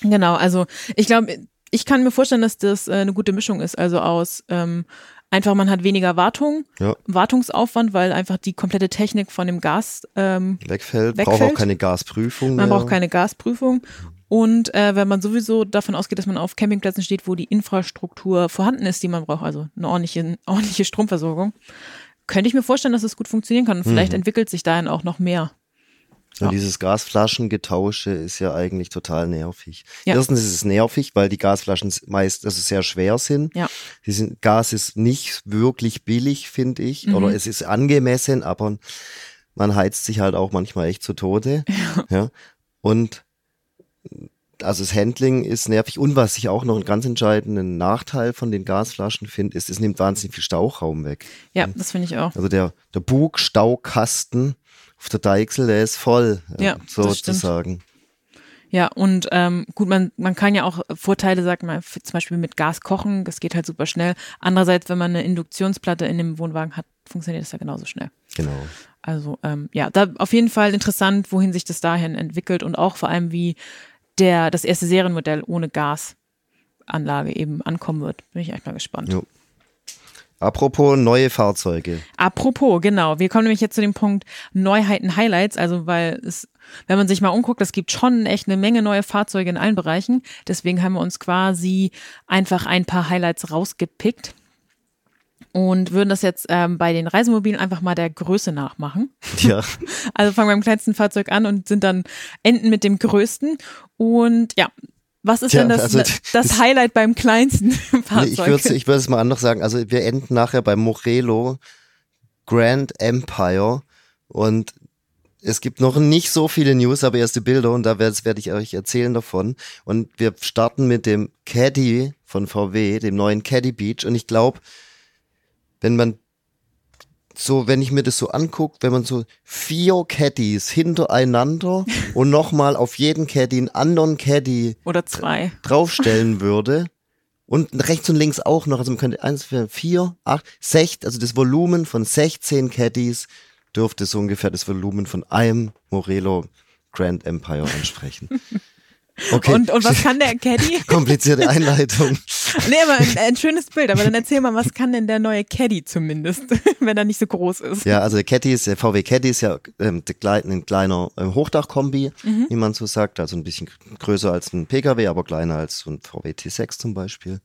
Genau, also ich glaube, ich kann mir vorstellen, dass das äh, eine gute Mischung ist, also aus ähm, einfach man hat weniger Wartung, ja. Wartungsaufwand, weil einfach die komplette Technik von dem Gas ähm, wegfällt, wegfällt. braucht auch keine Gasprüfung. Man mehr. braucht keine Gasprüfung und äh, wenn man sowieso davon ausgeht, dass man auf Campingplätzen steht, wo die Infrastruktur vorhanden ist, die man braucht, also eine ordentliche, ordentliche Stromversorgung, könnte ich mir vorstellen, dass es gut funktionieren kann. Und vielleicht mhm. entwickelt sich dahin auch noch mehr. Ja. Dieses Gasflaschengetausche ist ja eigentlich total nervig. Ja. Erstens ist es nervig, weil die Gasflaschen meist also sehr schwer sind. Ja. Die sind, Gas ist nicht wirklich billig, finde ich. Mhm. Oder es ist angemessen, aber man heizt sich halt auch manchmal echt zu Tode. Ja. ja. Und also das Handling ist nervig und was ich auch noch einen ganz entscheidenden Nachteil von den Gasflaschen finde, ist, es nimmt wahnsinnig viel Stauchraum weg. Ja, das finde ich auch. Also der, der Bugstaukasten auf der Deichsel, der ist voll, ja, sozusagen. Ja, und ähm, gut, man, man kann ja auch Vorteile, sagt man, zum Beispiel mit Gas kochen, das geht halt super schnell. Andererseits, wenn man eine Induktionsplatte in dem Wohnwagen hat, funktioniert das ja genauso schnell. Genau. Also ähm, ja, da auf jeden Fall interessant, wohin sich das dahin entwickelt und auch vor allem, wie der, das erste Serienmodell ohne Gasanlage eben ankommen wird. Bin ich echt mal gespannt. Jo. Apropos neue Fahrzeuge. Apropos, genau. Wir kommen nämlich jetzt zu dem Punkt Neuheiten, Highlights. Also, weil es, wenn man sich mal umguckt, es gibt schon echt eine Menge neue Fahrzeuge in allen Bereichen. Deswegen haben wir uns quasi einfach ein paar Highlights rausgepickt und würden das jetzt ähm, bei den Reisemobilen einfach mal der Größe nachmachen. Ja. Also fangen beim kleinsten Fahrzeug an und sind dann enden mit dem größten. Und ja, was ist Tja, denn das, also, das, das, Highlight beim kleinsten Fahrzeug? Ich würde ich würd es mal anders sagen. Also wir enden nachher beim Morelo Grand Empire und es gibt noch nicht so viele News, aber erste Bilder und da werde werd ich euch erzählen davon. Und wir starten mit dem Caddy von VW, dem neuen Caddy Beach und ich glaube, wenn man so, wenn ich mir das so angucke, wenn man so vier Caddies hintereinander und nochmal auf jeden Caddy einen anderen Caddy oder zwei draufstellen würde und rechts und links auch noch, also man könnte eins, vier, acht, sechs, also das Volumen von 16 Caddies dürfte so ungefähr das Volumen von einem Morelo Grand Empire ansprechen. Okay. Und, und was kann der Caddy? Komplizierte Einleitung. Nee, aber ein, ein, schönes Bild. Aber dann erzähl mal, was kann denn der neue Caddy zumindest, wenn er nicht so groß ist? Ja, also der Caddy ist, der VW Caddy ist ja ähm, ein kleiner äh, Hochdachkombi, mhm. wie man so sagt. Also ein bisschen größer als ein PKW, aber kleiner als so ein VW T6 zum Beispiel.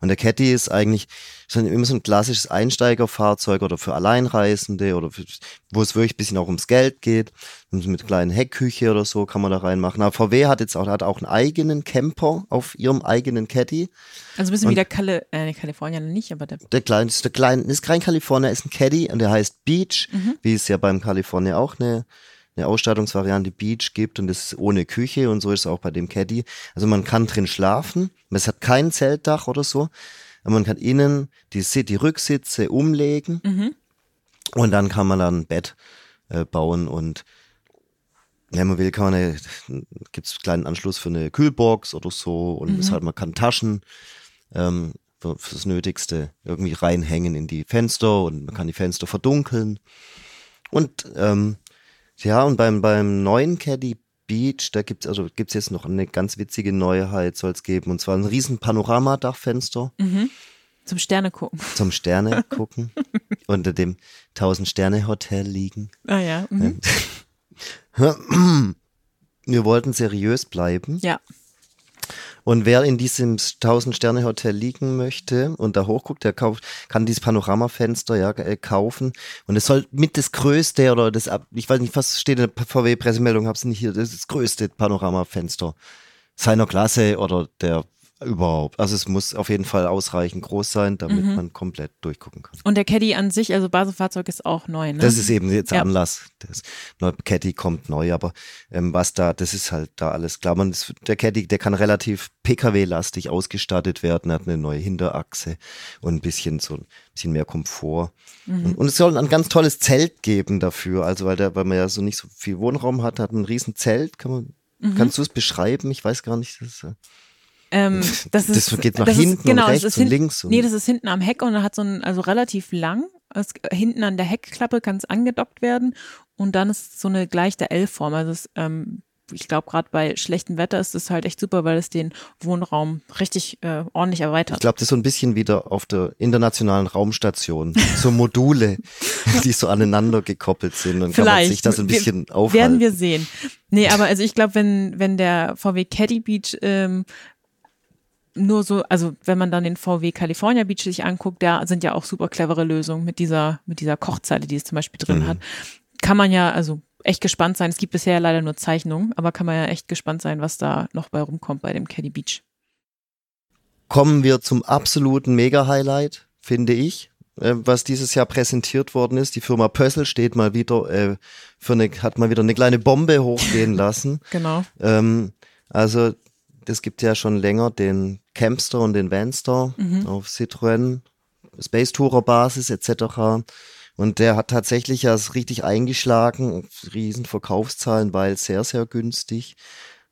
Und der Caddy ist eigentlich so immer so ein klassisches Einsteigerfahrzeug oder für Alleinreisende oder für, wo es wirklich ein bisschen auch ums Geld geht. Mit kleinen Heckküche oder so kann man da reinmachen. Aber VW hat jetzt auch, hat auch einen eigenen Camper auf ihrem eigenen Caddy. Also ein bisschen und wie der Kali äh, Kalifornier nicht, aber der. Der kleinste, der kleine, ist kein Kalifornier, ist ein Caddy und der heißt Beach, mhm. wie es ja beim Kalifornier auch eine, eine Ausstattungsvariante Beach gibt und das ist ohne Küche und so ist es auch bei dem Caddy. Also man kann drin schlafen, es hat kein Zeltdach oder so. Aber man kann innen die, die Rücksitze umlegen mhm. und dann kann man dann ein Bett äh, bauen und wenn man will, kann man eine, gibt's einen kleinen Anschluss für eine Kühlbox oder so und Mhm. ist halt, man kann Taschen ähm, für, fürs Nötigste irgendwie reinhängen in die Fenster und man kann die Fenster verdunkeln. Und ähm, ja, und beim, beim neuen Caddy Beach, da gibt's also gibt's jetzt noch eine ganz witzige Neuheit, soll es geben, und zwar ein riesen Panoramadachfenster Mhm. Zum Sterne gucken. zum Sterne gucken, unter dem Tausend-Sterne-Hotel liegen. Ah ja. Mhm. Wir wollten seriös bleiben. Ja. Und wer in diesem 1000-Sterne-Hotel liegen möchte und da hochguckt, der kauft, kann dieses Panoramafenster ja äh, kaufen. Und es soll mit das größte oder das, ich weiß nicht, was steht in der VW-Pressemeldung, hab's nicht hier, das ist das größte Panoramafenster seiner Klasse oder der überhaupt. Also es muss auf jeden Fall ausreichend groß sein, damit Mhm. man komplett durchgucken kann. Und der Caddy an sich, also Basisfahrzeug ist auch neu, ne? Das ist eben jetzt Ja. Anlass. Das neue Caddy kommt neu, aber ähm, was da, das ist halt da alles klar. Man, ist, der Caddy, der kann relativ PKW-lastig ausgestattet werden, hat eine neue Hinterachse und ein bisschen so ein bisschen mehr Komfort. Mhm. Und, und es soll ein ganz tolles Zelt geben dafür. Also weil der, weil man ja so nicht so viel Wohnraum hat, hat man ein riesen Zelt. Kann man, Mhm. kannst du es beschreiben? Ich weiß gar nicht. Das, äh, Ähm, das, ist, Das geht nach das hinten ist, genau, und das rechts und hin- links und- nee, das ist hinten am Heck und hat so ein, also relativ lang. Es, hinten an der Heckklappe kann es angedockt werden und dann ist so eine gleiche L-Form. Also es, ähm, ich glaube, gerade bei schlechtem Wetter ist es halt echt super, weil es den Wohnraum richtig äh, ordentlich ich erweitert. glaube, das ist so ein bisschen wieder auf der internationalen Raumstation. So Module, die so aneinander gekoppelt sind. Dann kann man Vielleicht. sich das ein Wir- bisschen Werden aufhalten. wir sehen. Nee, aber also ich glaube, wenn, wenn der VW Caddy Beach ähm, nur so, also wenn man dann den VW California Beach sich anguckt, da sind ja auch super clevere Lösungen mit dieser, mit dieser Kochzeile, die es zum Beispiel drin Mhm. hat. Kann man ja, also echt gespannt sein. Es gibt bisher leider nur Zeichnungen, aber kann man ja echt gespannt sein, was da noch bei rumkommt bei dem Caddy Beach. Kommen wir zum absoluten Mega-Highlight, finde ich, äh, was dieses Jahr präsentiert worden ist. Die Firma Pössl steht mal wieder äh, für eine, hat mal wieder eine kleine Bombe hochgehen lassen. Genau. Ähm, also das gibt ja schon länger den Campster und den Vanster Mhm. auf Citroën, Space Tourer Basis etc. Und der hat tatsächlich ja richtig eingeschlagen, riesen Verkaufszahlen, weil sehr, sehr günstig.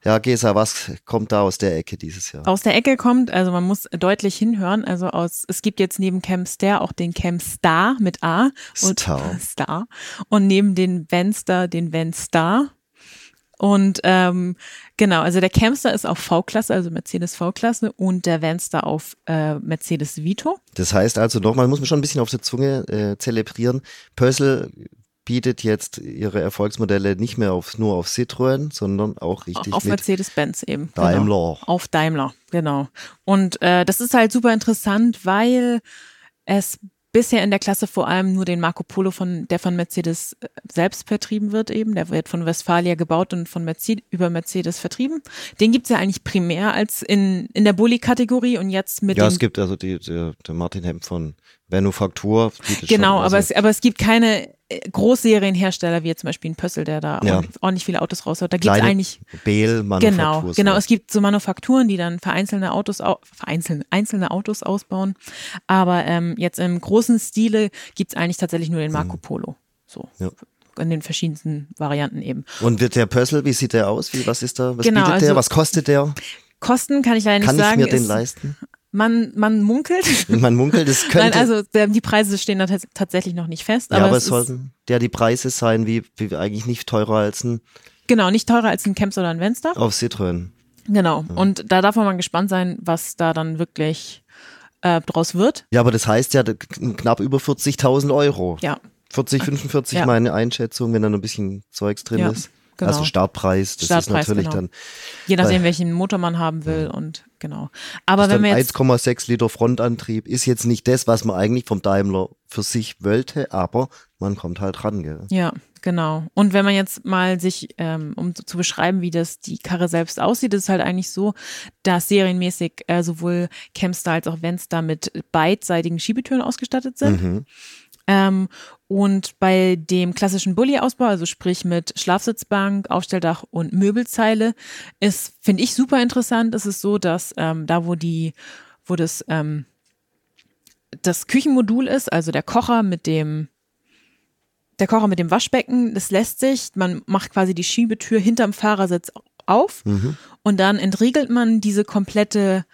Ja, Gesa, was kommt da aus der Ecke dieses Jahr? Aus der Ecke kommt, also man muss deutlich hinhören, also aus, es gibt jetzt neben Cam Star auch den Cam Star mit A und Star. Star und neben den Vanstar den Vanstar. Und ähm, genau, also der Camster ist auf V-Klasse, also Mercedes V-Klasse und der Vanstar auf äh, Mercedes Vito. Das heißt also nochmal, muss man schon ein bisschen auf der Zunge äh, zelebrieren. Pössl bietet jetzt ihre Erfolgsmodelle nicht mehr auf, nur auf Citroën, sondern auch richtig auf Mercedes-Benz eben. Daimler. Genau. Auf Daimler, genau. Und äh, das ist halt super interessant, weil es bisher in der Klasse vor allem nur den Marco Polo von, der von Mercedes äh, selbst vertrieben wird eben. Der wird von Westfalia gebaut und von Mercedes, über Mercedes vertrieben. Den gibt's ja eigentlich primär als in, in der Bulli-Kategorie und jetzt mit Ja, es gibt also die, der, der Martin Hemp von Manufaktur. Genau, schon, aber, also, es, aber es gibt keine Großserienhersteller wie jetzt zum Beispiel ein Pössl, der da Ja. ordentlich, viele Autos raushaut. Da gibt's kleine eigentlich Behl Genau, genau. Es gibt so Manufakturen, die dann vereinzelte Autos, au vereinzelte, einzelne Autos ausbauen. Aber ähm, jetzt im großen Stile gibt's eigentlich tatsächlich nur den Marco Polo. So. Mhm. Ja. In den verschiedensten Varianten eben. Und wird der Pössl, wie sieht der aus? Wie, was ist da? Was Genau, bietet der? also- Was kostet der? Kosten kann ich leider nicht Kann ich sagen. mir den ist- leisten? Man, man munkelt. Man munkelt, es könnte. Nein, also der, die Preise stehen da tats- tatsächlich noch nicht fest. ja, aber, es es sollten ja die Preise sein, wie, wie eigentlich nicht teurer als ein genau nicht teurer als ein Camps oder ein Venster. auf Citroën. Genau. Und da darf man mal gespannt sein, was da dann wirklich äh, draus wird. Ja, aber das heißt ja knapp über 40.000 Euro. Ja, 40, 45 Ja. meine Einschätzung, wenn da noch ein bisschen Zeugs drin Ja, ist. Genau. Also Startpreis, das Startpreis, ist natürlich genau. dann, je nachdem, Weil- welchen Motor man haben will und genau. Aber wenn wir jetzt 1,6 Liter Frontantrieb ist jetzt nicht das, was man eigentlich vom Daimler für sich wollte, aber man kommt halt ran, gell? Ja, genau. Und wenn man jetzt mal sich, ähm, um zu, beschreiben, wie das die Karre selbst aussieht, ist es halt eigentlich so, dass serienmäßig äh, sowohl Camstar als auch Venstar mit beidseitigen Schiebetüren ausgestattet sind. Mhm. Ähm, und bei dem klassischen Bulli-Ausbau, also sprich mit Schlafsitzbank, Aufstelldach und Möbelzeile, ist, finde ich, super interessant. Es ist so, dass ähm, da, wo die, wo das, ähm, das Küchenmodul ist, also der Kocher mit dem der Kocher mit dem Waschbecken, das lässt sich, man macht quasi die Schiebetür hinterm Fahrersitz auf Mhm. und dann entriegelt man diese komplette,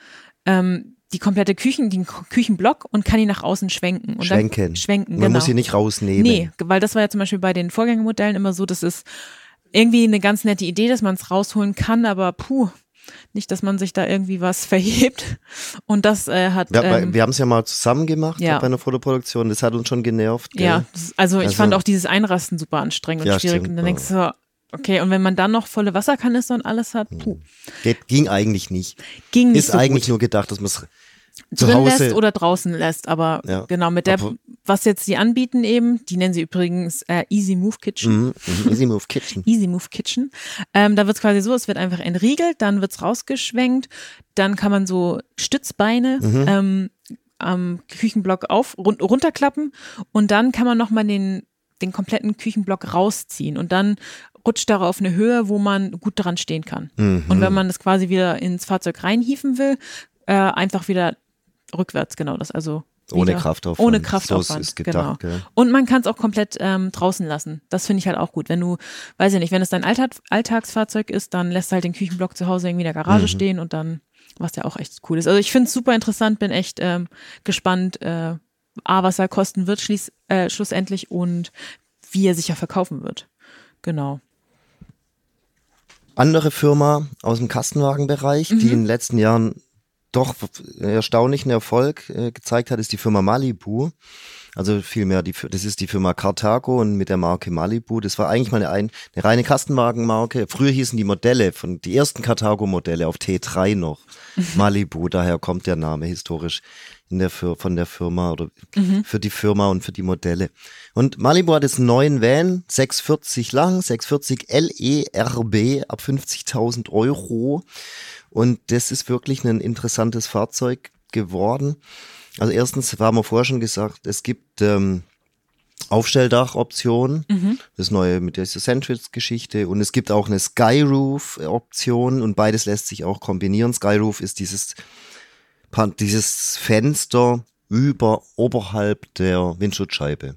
ähm, die komplette Küchen, den Küchenblock und kann ihn nach außen schwenken. Und Schwenken. Dann, schwenken, Man genau. muss sie nicht rausnehmen. Nee, weil das war ja zum Beispiel bei den Vorgängermodellen immer so, das ist irgendwie eine ganz nette Idee, dass man es rausholen kann, aber puh, nicht, dass man sich da irgendwie was verhebt. Und das äh, hat Ja, weil ähm, wir haben es ja mal zusammen gemacht ja. bei einer Fotoproduktion. Das hat uns schon genervt. Gell? Ja, das, also ich Also- fand auch dieses Einrasten super anstrengend und Ja, schwierig. stimmt, und dann denkst du, so, okay, und wenn man dann noch volle Wasserkanister und alles hat, puh, Geht, ging eigentlich nicht. ging nicht Ist so eigentlich gut. nur gedacht, dass man es zu drin Hause. lässt oder draußen lässt. Aber Ja. genau, mit der, Aber- was jetzt die anbieten eben, die nennen sie übrigens äh, Easy Move Kitchen. Mhm, mhm, Easy Move Kitchen. Easy Move Kitchen. Ähm, da wird's quasi so, es wird einfach entriegelt, dann wird's rausgeschwenkt, dann kann man so Stützbeine Mhm. ähm, am Küchenblock auf, run runterklappen und dann kann man nochmal den, den kompletten Küchenblock rausziehen und dann rutscht er auf eine Höhe, wo man gut dran stehen kann. Mhm. Und wenn man das quasi wieder ins Fahrzeug reinhieven will, äh, einfach wieder rückwärts, genau das, also Ohne wieder- Kraftaufwand. Ohne So Kraftaufwand, ist es gedacht, genau. gell? Und man kann es auch komplett ähm, draußen lassen. Das finde ich halt auch gut. Wenn du, weiß ich nicht, wenn es dein Alltag, Alltagsfahrzeug ist, dann lässt du halt den Küchenblock zu Hause irgendwie in der Garage Mhm. stehen und dann, was ja auch echt cool ist. Also ich finde es super interessant, bin echt ähm, gespannt, äh, A, was er kosten wird schließ, äh, schlussendlich und wie er sich ja verkaufen wird. Genau. Andere Firma aus dem Kastenwagenbereich, Mhm. die in den letzten Jahren doch erstaunlichen Erfolg äh, gezeigt hat, ist die Firma Malibu. Also vielmehr, die, das ist die Firma Cartago und mit der Marke Malibu. Das war eigentlich mal eine, ein- eine reine Kastenwagenmarke. Früher hießen die Modelle von die ersten Cartago-Modelle auf T3 noch Malibu. Daher kommt der Name historisch in der von der Firma oder für die Firma und für die Modelle. Und Malibu hat jetzt einen neuen Van, 640 lang, 640 LERB ab 50.000 Euro. Und das ist wirklich ein interessantes Fahrzeug geworden. Also erstens haben wir vorher schon gesagt, es gibt ähm, Aufstelldach-Option, das neue mit dieser Centrix-Geschichte und es gibt auch eine Skyroof-Option und beides lässt sich auch kombinieren. Skyroof ist dieses, dieses Fenster über, oberhalb der Windschutzscheibe.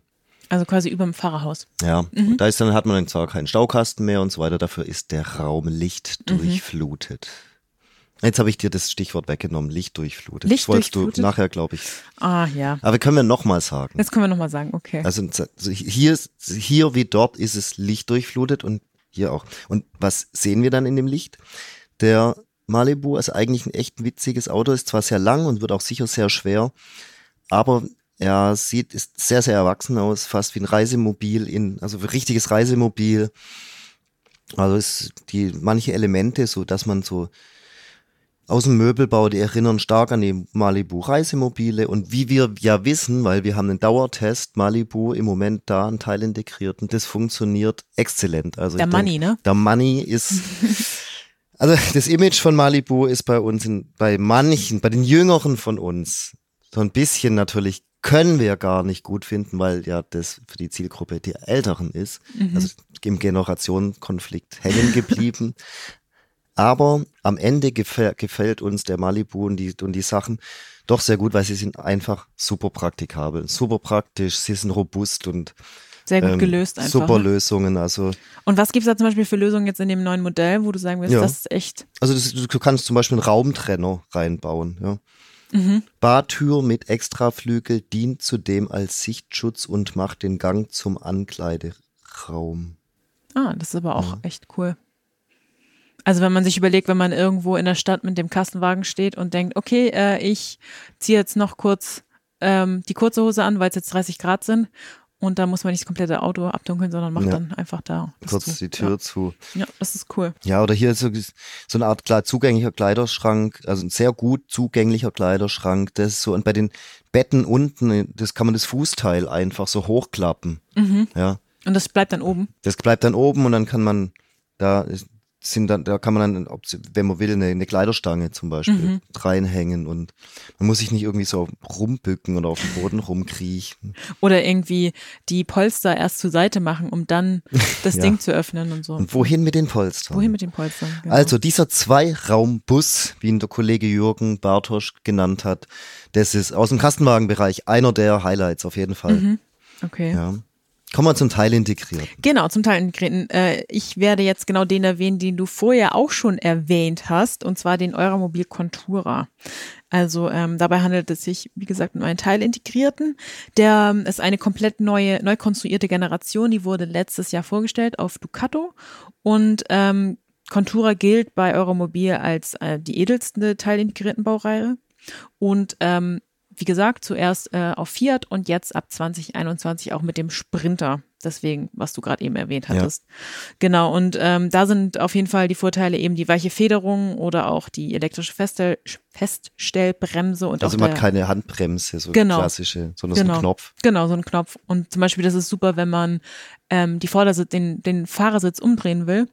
Also quasi über dem Fahrerhaus. Ja, und da ist dann, hat man dann zwar keinen Staukasten mehr und so weiter, dafür ist der Raum lichtdurchflutet. Jetzt habe ich dir das Stichwort weggenommen, lichtdurchflutet. Das wolltest du nachher, glaube ich. Ah ja. Aber können wir nochmal sagen. Jetzt können wir nochmal sagen, okay. Also also hier, hier wie dort ist es lichtdurchflutet und hier auch. Und was sehen wir dann in dem Licht? Der Malibu ist eigentlich ein echt witziges Auto, ist zwar sehr lang und wird auch sicher sehr schwer, aber er sieht, ist sehr, sehr erwachsen aus, fast wie ein Reisemobil in, also ein richtiges Reisemobil. Also ist die, manche Elemente, so dass man so aus dem Möbelbau, die erinnern stark an die Malibu Reisemobile und wie wir ja wissen, weil wir haben einen Dauertest Malibu im Moment da einen Teil integriert und das funktioniert exzellent. Also Der Money, ne? Der Money ist also das Image von Malibu ist bei uns in, bei manchen, bei den Jüngeren von uns so ein bisschen natürlich können wir gar nicht gut finden, weil ja das für die Zielgruppe die Älteren ist. Also im Generationenkonflikt hängen geblieben. Aber am Ende gefällt, gefällt uns der Malibu und die, und die Sachen doch sehr gut, weil sie sind einfach super praktikabel, super praktisch, sie sind robust und Sehr gut ähm, gelöst einfach. super ne? Lösungen. Also, Und was gibt's da zum Beispiel für Lösungen jetzt in dem neuen Modell, wo du sagen willst, Ja. das ist echt. also das, du kannst zum Beispiel einen Raumtrenner reinbauen. Ja. Mhm. Bartür mit Extraflügel dient zudem als Sichtschutz und macht den Gang zum Ankleideraum. Ah, das ist aber auch echt cool. Also wenn man sich überlegt, wenn man irgendwo in der Stadt mit dem Kastenwagen steht und denkt, okay, äh, ich ziehe jetzt noch kurz ähm, die kurze Hose an, weil es jetzt 30 Grad sind und da muss man nicht das komplette Auto abdunkeln, sondern macht Ja. dann einfach da Kurz zu. die Tür zu. Ja. ja, das ist cool. Ja, oder hier ist so, so eine Art klar zugänglicher Kleiderschrank, also ein sehr gut zugänglicher Kleiderschrank. Das ist so, und bei den Betten unten, das kann man das Fußteil einfach so hochklappen. Mhm. Ja, Und das bleibt dann oben. das bleibt dann oben und dann kann man, da sind dann, da kann man dann, wenn man will, eine, eine Kleiderstange zum Beispiel Mhm. reinhängen und man muss sich nicht irgendwie so rumbücken oder auf dem Boden rumkriechen. Oder irgendwie die Polster erst zur Seite machen, um dann das Ja. Ding zu öffnen und so. Und wohin mit den Polstern? Wohin mit den Polstern? Genau. Also dieser Zweiraumbus, wie ihn der Kollege Jürgen Bartosch genannt hat, das ist aus dem Kastenwagenbereich einer der Highlights auf jeden Fall. Mhm. Okay. Ja. Kommen wir zum Teil integrierten. Genau, zum Teil integrierten. Äh, ich werde jetzt genau den erwähnen, den du vorher auch schon erwähnt hast, und zwar den Euromobil Contura. Also ähm, dabei handelt es sich, wie gesagt, um einen Teilintegrierten. Der ähm, ist eine komplett neue, neu konstruierte Generation. Die wurde letztes Jahr vorgestellt auf Ducato und ähm, Contura gilt bei Euromobil als äh, die edelste teilintegrierten Baureihe. Und ähm, wie gesagt, zuerst äh, auf Fiat und jetzt ab 2021 auch mit dem Sprinter. Deswegen, was du gerade eben erwähnt hattest. Ja. Genau, und ähm, da sind auf jeden Fall die Vorteile eben die weiche Federung oder auch die elektrische Feststell Feststellbremse und also auch man der, keine Handbremse, so Genau. klassische, sondern Genau. so ein Knopf. Genau, so ein Knopf. Und zum Beispiel, das ist super, wenn man ähm, die Vordersitz, den, den Fahrersitz umdrehen will.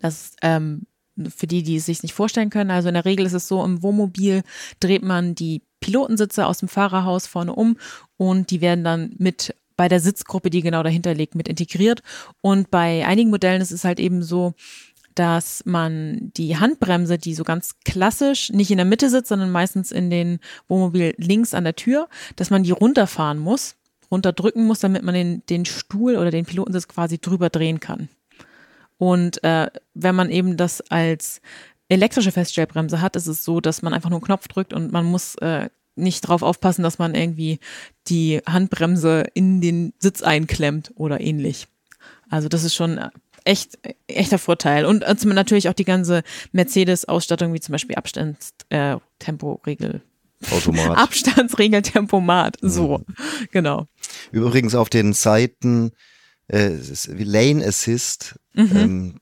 Das ist ähm, für die, die es sich nicht vorstellen können. Also in der Regel ist es so, im Wohnmobil dreht man die Pilotensitze aus dem Fahrerhaus vorne um und die werden dann mit bei der Sitzgruppe, die genau dahinter liegt, mit integriert. Und bei einigen Modellen ist es halt eben so, dass man die Handbremse, die so ganz klassisch nicht in der Mitte sitzt, sondern meistens in den Wohnmobil links an der Tür, dass man die runterfahren muss, runterdrücken muss, damit man den, den Stuhl oder den Pilotensitz quasi drüber drehen kann. Und äh, wenn man eben das als elektrische Feststellbremse hat, ist es so, dass man einfach nur einen Knopf drückt und man muss äh, nicht drauf aufpassen, dass man irgendwie die Handbremse in den Sitz einklemmt oder ähnlich. Also das ist schon echt echter Vorteil und äh, zum- natürlich auch die ganze Mercedes-Ausstattung wie zum Beispiel Abstands äh, Automat. Abstandsregeltempomat so genau Übrigens auf den Seiten äh, Lane Assist, Mhm. ähm,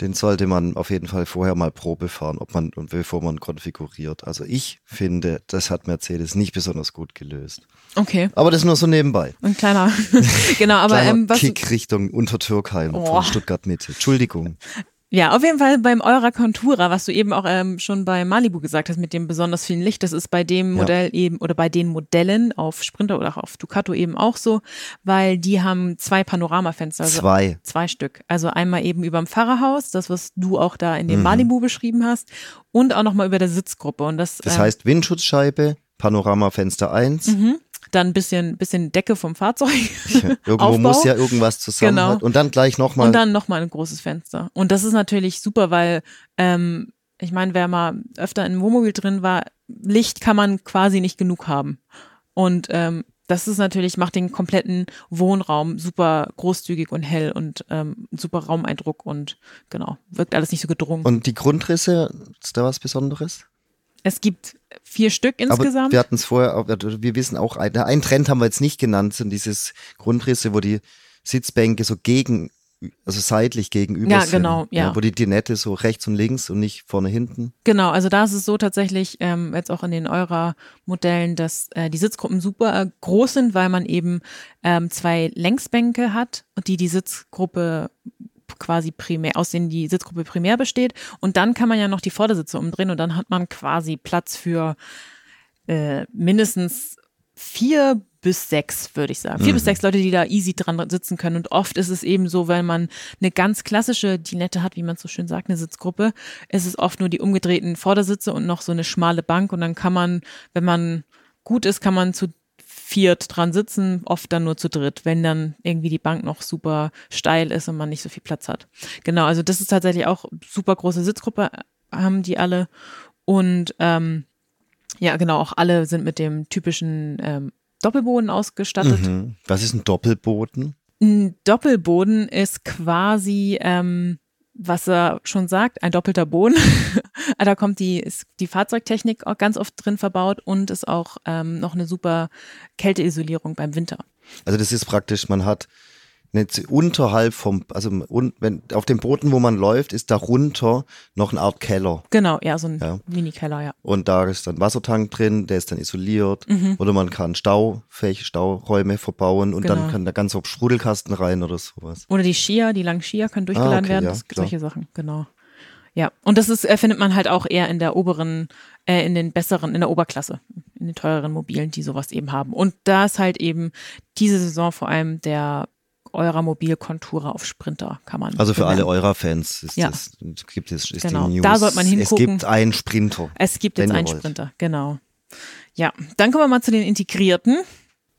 den sollte man auf jeden Fall vorher mal Probe fahren, ob man und bevor man konfiguriert. Also ich finde, das hat Mercedes nicht besonders gut gelöst. okay Aber das nur so nebenbei. ein kleiner genau aber Kleiner ähm, was Kick Richtung Untertürkheim Oh. von Stuttgart Mitte. Entschuldigung. Ja, auf jeden Fall beim Eurer Contura, was du eben auch ähm, schon bei Malibu gesagt hast, mit dem besonders vielen Licht, das ist bei dem Ja. Modell eben oder bei den Modellen auf Sprinter oder auch auf Ducato eben auch so, weil die haben zwei Panoramafenster, also Zwei. zwei Stück. Also einmal eben über dem Fahrerhaus, das was du auch da in dem Mhm. Malibu beschrieben hast, und auch nochmal über der Sitzgruppe. Und das, Das ähm, heißt Windschutzscheibe, Panoramafenster 1. mhm, dann ein bisschen, bisschen Decke vom Fahrzeug. Irgendwo Aufbau. muss ja irgendwas zusammenhalten. Genau. Und dann gleich nochmal. Und dann nochmal ein großes Fenster. Und das ist natürlich super, weil ähm, ich meine, wer mal öfter in einem Wohnmobil drin war, Licht kann man quasi nicht genug haben. Und ähm, das ist natürlich, macht den kompletten Wohnraum super großzügig und hell und ähm, super Raumeindruck und genau, wirkt alles nicht so gedrungen. Und die Grundrisse, ist da was Besonderes? Es gibt vier Stück Aber insgesamt. wir hatten es vorher, also wir wissen auch, ein- einen Trend haben wir jetzt nicht genannt, sind dieses Grundrisse, wo die Sitzbänke so gegen, also seitlich gegenüber Ja, sind. genau, ja. Wo die Dinette so rechts und links und nicht vorne hinten. Genau, also da ist es so tatsächlich, ähm, jetzt auch in den Eurer-Modellen, dass äh, die Sitzgruppen super äh, groß sind, weil man eben ähm, zwei Längsbänke hat, die die Sitzgruppe quasi primär, aus denen die Sitzgruppe primär besteht. Und dann kann man ja noch die Vordersitze umdrehen und dann hat man quasi Platz für äh, mindestens vier bis sechs, würde ich sagen. Vier bis sechs Leute, die da easy dran sitzen können. Und oft ist es eben so, wenn man eine ganz klassische Dinette hat, wie man so schön sagt, eine Sitzgruppe, ist es oft nur die umgedrehten Vordersitze und noch so eine schmale Bank. Und dann kann man, wenn man gut ist, kann man zu viert dran sitzen, oft dann nur zu dritt, wenn dann irgendwie die Bank noch super steil ist und man nicht so viel Platz hat. Genau, also das ist tatsächlich auch super große Sitzgruppe, haben die alle. Und ähm, ja, genau, auch alle sind mit dem typischen ähm, Doppelboden ausgestattet. Mhm. Was ist ein Doppelboden? Ein Doppelboden ist quasi, ähm, was er schon sagt, ein doppelter Boden. da kommt die, ist die Fahrzeugtechnik auch ganz oft drin verbaut und ist auch ähm, noch eine super Kälteisolierung beim Winter. Also das ist praktisch, man hat nicht unterhalb vom, also un, wenn auf dem Boden, wo man läuft, ist darunter noch eine Art Keller. Genau, ja, so ein Ja. Mini-Keller, ja. Und da ist dann Wassertank drin, der ist dann isoliert. Oder man kann Staufäch, Stauräume verbauen und Genau. dann kann da ganz auf Sprudelkasten rein oder sowas. Oder die Skier, die langen Skier können durchgeladen Ah, okay, werden, ja, das, solche Sachen, genau. Ja, und das ist, äh, findet man halt auch eher in der oberen, äh, in den besseren, in der Oberklasse, in den teureren Mobilen, die sowas eben haben. Und da ist halt eben diese Saison vor allem der eurer Mobilkontura auf Sprinter, kann man. Also für benennen. alle Eurer-Fans ist Ja. das, gibt es, ist Genau, die News. da sollte man Es hingucken. gibt einen Sprinter. Es gibt jetzt einen. Sprinter, genau. Ja, dann kommen wir mal zu den integrierten.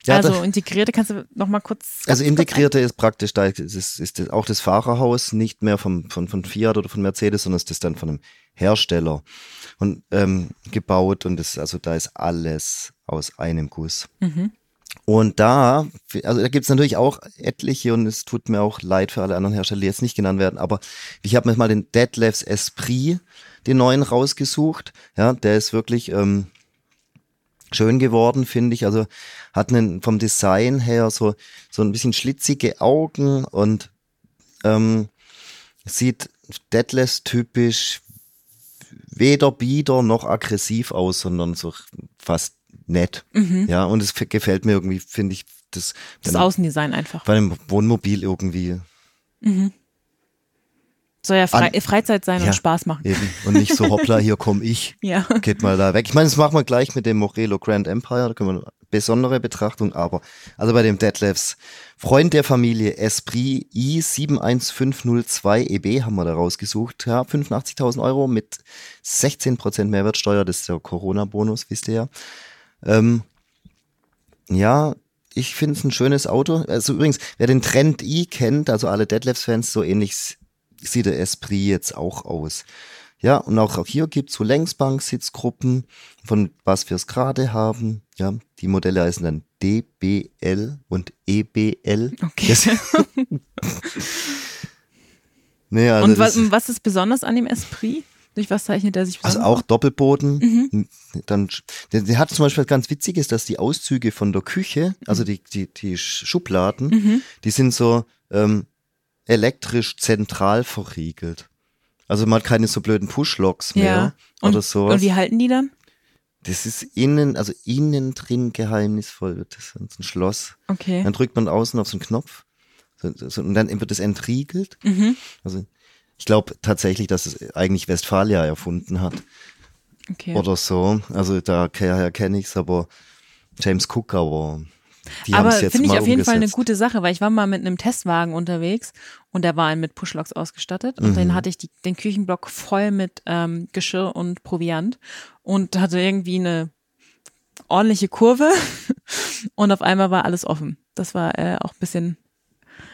Ja, also da- integrierte, kannst du noch mal kurz. Also integrierte ist praktisch, da ist, ist, ist auch das Fahrerhaus nicht mehr vom, von, von Fiat oder von Mercedes, sondern es ist dann von einem Hersteller und ähm, gebaut und das, also da ist alles aus einem Guss. Mhm. Und da, also da gibt's natürlich auch etliche und es tut mir auch leid für alle anderen Hersteller, die jetzt nicht genannt werden, aber ich habe mir mal den Detlefs Esprit, den neuen rausgesucht. Ja, der ist wirklich ähm, schön geworden, finde ich. Also hat einen vom Design her so, so ein bisschen schlitzige Augen und ähm, sieht Detlefs typisch weder bieder noch aggressiv aus, sondern so fast nett. Ja, und es gefällt mir irgendwie, finde ich, das, Das Außendesign einfach. bei einem Wohnmobil irgendwie Soll ja Fre An- Freizeit sein Ja. und Spaß machen. eben und nicht so hoppla, hier komm ich. Ja. Geht mal da weg. Ich meine, das machen wir gleich mit dem Morelo Grand Empire, da können wir eine besondere Betrachtung, aber also bei dem Detlefs Freund der Familie Esprit i71502 EB E haben wir da rausgesucht. Ja, 85.000 Euro mit 16% Mehrwertsteuer, das ist der Corona-Bonus, wisst ihr ja. Ähm, ja, ich finde es ein schönes Auto. Also übrigens, wer den Trend i kennt, also alle Detlefs-Fans, so ähnlich sieht der Esprit jetzt auch aus. Ja, und auch, auch hier gibt's so Längsbank-Sitzgruppen, von was wir's gerade haben. Ja, die Modelle heißen dann DBL und EBL. Okay. Das, nee, also, und was, was ist besonders an dem Esprit? Durch was zeichnet er sich also besonders auch Doppelboden. Mhm. Dann, der, der hat zum Beispiel was ganz Witziges, dass die Auszüge von der Küche, also die, die, die Schubladen, Mhm. die sind so ähm, elektrisch zentral verriegelt. Also man hat keine so blöden Push-Locks mehr Ja. Und, oder sowas. und wie halten die dann? Das ist innen, also innen drin geheimnisvoll wird das ein Schloss. Okay. Dann drückt man außen auf so einen Knopf so, so, und dann wird das entriegelt. Mhm. Also ich glaube tatsächlich, dass es eigentlich Westfalia erfunden hat okay. oder so. Also daher kenne ich's, aber James Cook, aber die Aber finde ich auf jeden Fall eine gute Sache, weil ich war mal mit einem Testwagen unterwegs und der war mit Pushlocks ausgestattet und Mhm. dann hatte ich die, den Küchenblock voll mit ähm, Geschirr und Proviant und hatte irgendwie eine ordentliche Kurve und auf einmal war alles offen. Das war äh, auch ein bisschen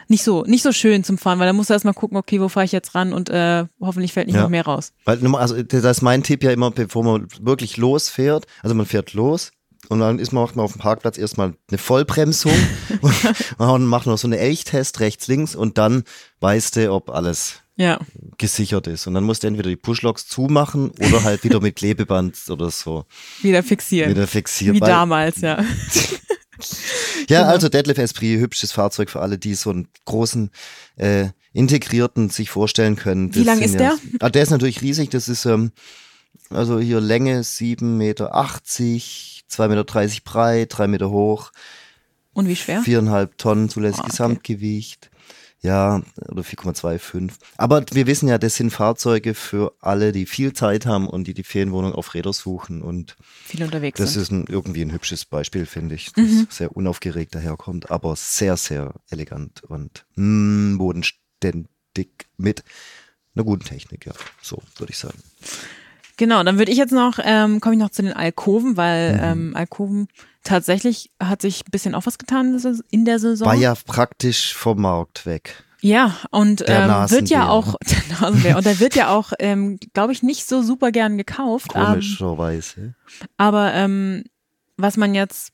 nicht so nicht so schön zum Fahren, weil da musst du erstmal gucken, okay, wo fahre ich jetzt ran und äh, hoffentlich fällt nicht Ja. noch mehr raus. Weil, also das ist mein Tipp ja immer, bevor man wirklich losfährt. Also man fährt los und dann ist man, macht man auf dem Parkplatz erstmal eine Vollbremsung und, macht noch so eine Elchtest rechts, links und dann weißt du, ob alles Ja. gesichert ist. Und dann musst du entweder die Pushlocks zumachen oder halt wieder mit Klebeband oder so Wieder fixieren. wieder fixieren. Wie damals, ja. Ja, also Detlef Esprit, hübsches Fahrzeug für alle, die so einen großen äh, integrierten sich vorstellen können. Wie Das lang sind ist ja, der? Ah, der ist natürlich riesig. Das ist ähm, also hier Länge 7,80 Meter, 2,30 Meter breit, 3 Meter hoch, Und wie schwer? viereinhalb Tonnen zulässiges Ah, okay. Gesamtgewicht. Ja, oder 4,25. Aber wir wissen ja, das sind Fahrzeuge für alle, die viel Zeit haben und die die Ferienwohnung auf Räder suchen und Viel unterwegs das sind. ist ein, irgendwie ein hübsches Beispiel, finde ich, das sehr unaufgeregt daherkommt, aber sehr, sehr elegant und mm, bodenständig mit einer guten Technik, ja. So würde ich sagen. Genau, dann würde ich jetzt noch, ähm, komme ich noch zu den Alkoven, Mhm. weil ähm, Alkoven tatsächlich hat sich ein bisschen auch was getan in der Saison. War ja praktisch vom Markt weg. Ja, und ähm, wird ja auch, der Nasenbär, und der wird ja auch, ähm, glaube ich, nicht so super gern gekauft. Ähm, Komischerweise. aber ähm, was man jetzt,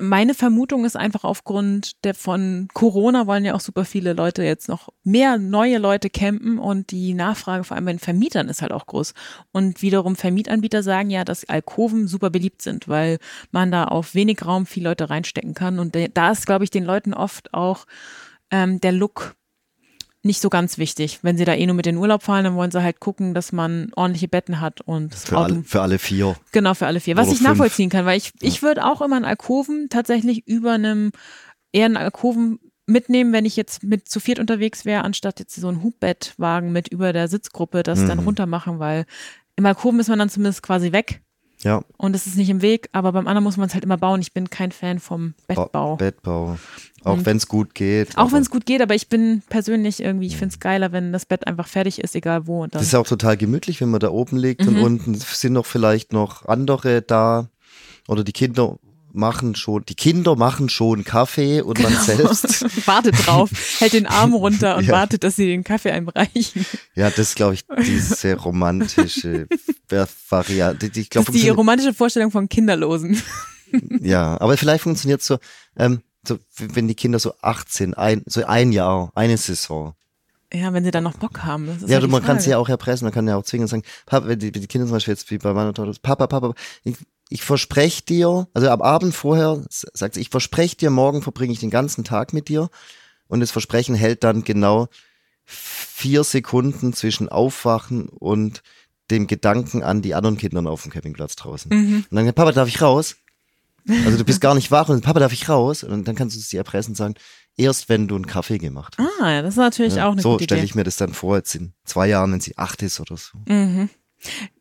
meine Vermutung ist einfach aufgrund der von Corona wollen ja auch super viele Leute jetzt noch mehr neue Leute campen und die Nachfrage vor allem bei den Vermietern ist halt auch groß. Und wiederum Vermietanbieter sagen ja, dass Alkoven super beliebt sind, weil man da auf wenig Raum viele Leute reinstecken kann. Und da ist, glaube ich, den Leuten oft auch ähm, der Look nicht so ganz wichtig. Wenn sie da eh nur mit in den Urlaub fahren, dann wollen sie halt gucken, dass man ordentliche Betten hat und Für Auto alle, für alle vier. Genau, für alle vier. Was Oder ich fünf. nachvollziehen kann, weil ich, ich würde auch immer einen Alkoven tatsächlich über einem, eher einen Alkoven mitnehmen, wenn ich jetzt mit zu viert unterwegs wäre, anstatt jetzt so ein Hubbettwagen mit über der Sitzgruppe das dann Mhm. runter machen, weil im Alkoven ist man dann zumindest quasi weg Ja. und es ist nicht im Weg, aber beim anderen muss man es halt immer bauen. Ich bin kein Fan vom Bettbau. Ba- Bettbau. Auch Und- wenn es gut geht. auch wenn es gut geht, aber ich bin persönlich irgendwie, ich finde es geiler, wenn das Bett einfach fertig ist, egal wo. Und Das ist auch total gemütlich, wenn man da oben liegt und Mhm. unten sind noch vielleicht noch andere da oder die Kinder machen schon, die Kinder machen schon Kaffee und man selbst. wartet drauf, hält den Arm runter und Ja. wartet, dass sie den Kaffee einreichen. Ja, das ist, glaube ich, diese romantische Variante. Ich Das glaube, ist die romantische Vorstellung von Kinderlosen. ja, aber vielleicht funktioniert so, ähm, so, wenn die Kinder so 18, ein, so ein Jahr, eine Saison. Ja, wenn sie dann noch Bock haben. Das Ja, du, man kann sie ja auch erpressen, man kann ja auch zwingen und sagen, Papa, wenn die, wenn die Kinder zum Beispiel jetzt wie bei meiner Tochter, Papa, Papa, ich, ich verspreche dir, also am Abend vorher sagt sie, ich verspreche dir, morgen verbringe ich den ganzen Tag mit dir und das Versprechen hält dann genau vier Sekunden zwischen Aufwachen und dem Gedanken an die anderen Kinder auf dem Campingplatz draußen. Mhm. Und dann, Papa, darf ich raus? Also du bist gar nicht wach und Papa, darf ich raus? Und dann kannst du sie erpressen und sagen, erst wenn du einen Kaffee gemacht hast. Ah, ja, das ist natürlich Ja, auch eine so gute stelle Idee. ich mir das dann vor, jetzt in zwei Jahren, wenn sie acht ist oder so. Mhm.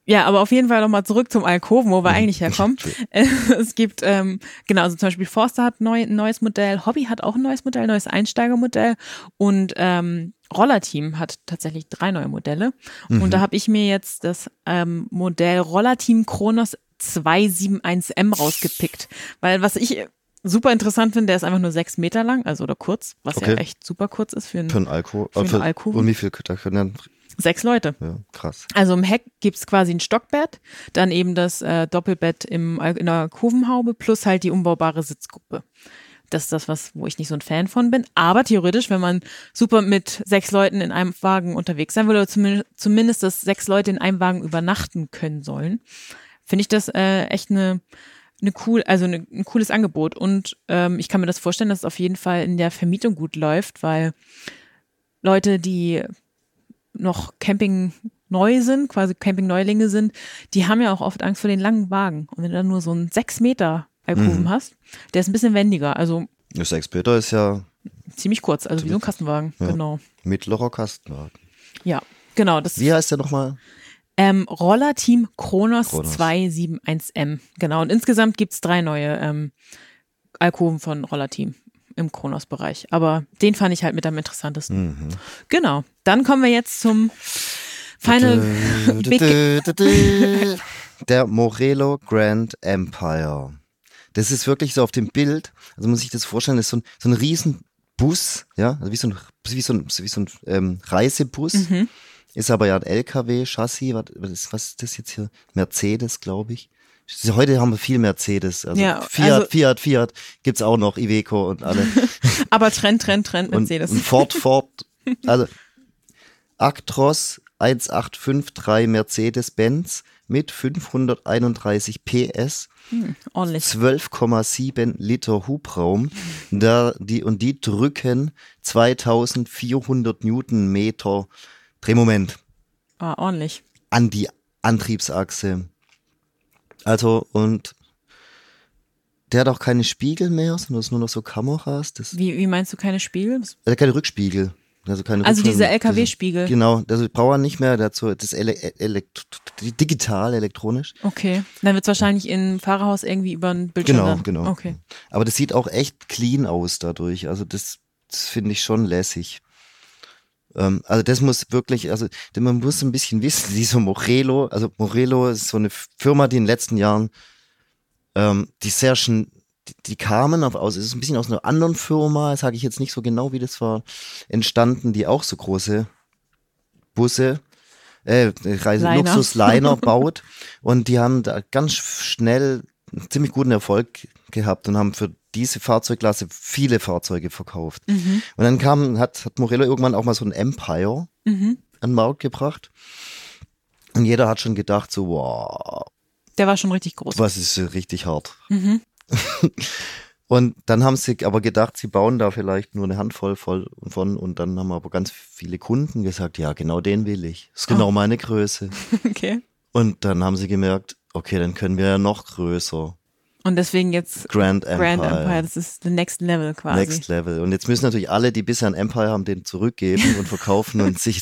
Ja, aber auf jeden Fall nochmal zurück zum Alkoven, wo wir Mhm. eigentlich herkommen. es gibt, ähm, genau, also zum Beispiel Forster hat neu, ein neues Modell, Hobby hat auch ein neues Modell, neues Einsteigermodell und ähm, Rollerteam hat tatsächlich drei neue Modelle. Mhm. Und da habe ich mir jetzt das ähm, Modell Rollerteam Kronos 271M rausgepickt. Weil was ich super interessant finde, der ist einfach nur sechs Meter lang, also oder kurz, was ja Okay. echt super kurz ist für, ein, Für einen Alkohol. Für äh, einen Alkohol? Und wie viel da können dann, sechs Leute. ja, krass. Also im Heck gibt's quasi ein Stockbett, dann eben das äh, Doppelbett im, Al- in der Kurvenhaube plus halt die umbaubare Sitzgruppe. Das ist das, was, wo ich nicht so ein Fan von bin. Aber theoretisch, wenn man super mit sechs Leuten in einem Wagen unterwegs sein will, oder zumindest, zumindest, dass sechs Leute in einem Wagen übernachten können sollen, finde ich das äh, echt eine, eine cool, also eine, ein cooles Angebot. Und ähm, ich kann mir das vorstellen, dass es auf jeden Fall in der Vermietung gut läuft, weil Leute, die noch Camping neu sind, quasi Camping-Neulinge sind, die haben ja auch oft Angst vor den langen Wagen. Und wenn du dann nur so einen sechs Meter Alkoven hast, der ist ein bisschen wendiger, also Das Sechs Peter ist ja ziemlich kurz, also wie so ein Kastenwagen. Ja. Genau. mittlerer Kastenwagen. Ja, genau. Das Wie heißt der nochmal? ähm, Roller Team Kronos, Kronos. 271M. Genau. Und insgesamt gibt's drei neue ähm, Alkoven von Roller Team im Kronos-Bereich. Aber den fand ich halt mit am interessantesten. Mhm. Genau. Dann kommen wir jetzt zum Final Big Der Morello Grand Empire. Das ist wirklich so auf dem Bild, also muss ich das vorstellen, das ist so ein, so ein Riesenbus, ja, also wie so ein, wie so ein, wie so ein ähm, Reisebus. Mhm. Ist aber ja ein LKW-Chassis, was, was ist- das jetzt hier? Mercedes, glaube ich. Heute haben wir viel Mercedes, also Ja, Fiat, also- Fiat, Fiat, gibt's auch noch, Iveco und alle. Aber Trend, Trend, Trend, und, Mercedes. und Ford, Ford, also Actros 1853 Mercedes-Benz mit 531 PS, Ordentlich. 12,7 Liter Hubraum, da die, und die drücken 2400 Newtonmeter Drehmoment Ah, ordentlich. an die Antriebsachse. Also, und der hat auch keine Spiegel mehr, sondern es nur noch so Kameras. Das, Wie, wie meinst du keine Spiegel? äh, keine Rückspiegel. Also, keine Also Rückspiegel- diese LKW-Spiegel. Genau, also braucht er nicht mehr, so das ele elekt digital, elektronisch. Okay. Dann wird's wahrscheinlich im Fahrerhaus irgendwie über einen Bildschirm. Genau, dann. genau. Okay. Aber das sieht auch echt clean aus dadurch. Also das, das finde ich schon lässig. Ähm, also das muss wirklich, also man muss ein bisschen wissen, dieser Morello, also Morello ist so eine Firma, die in den letzten Jahren, ähm, die sehr schön, die, kamen auf, aus, es ist ein bisschen aus einer anderen Firma, sage ich jetzt nicht so genau, wie das war, entstanden, die auch so große Busse, äh, Reise Liner. Luxusliner baut und die haben da ganz schnell einen ziemlich guten Erfolg gehabt und haben für diese Fahrzeugklasse viele Fahrzeuge verkauft. Mhm. Und dann kam, hat, hat Morello irgendwann auch mal so ein Empire Mhm. an den Markt gebracht. Und jeder hat schon gedacht, so, wow, Der war schon richtig groß. was ist richtig hart. Mhm. Und dann haben sie aber gedacht, sie bauen da vielleicht nur eine Handvoll voll von. Und dann haben aber ganz viele Kunden gesagt, ja, genau den will ich. Das ist genau Ah. meine Größe. Okay. Und dann haben sie gemerkt, okay, dann können wir ja noch größer. Und deswegen jetzt Grand Empire. Grand Empire, das ist the next level quasi. Next Level. Und jetzt müssen natürlich alle, die bisher ein Empire haben, den zurückgeben und verkaufen und sich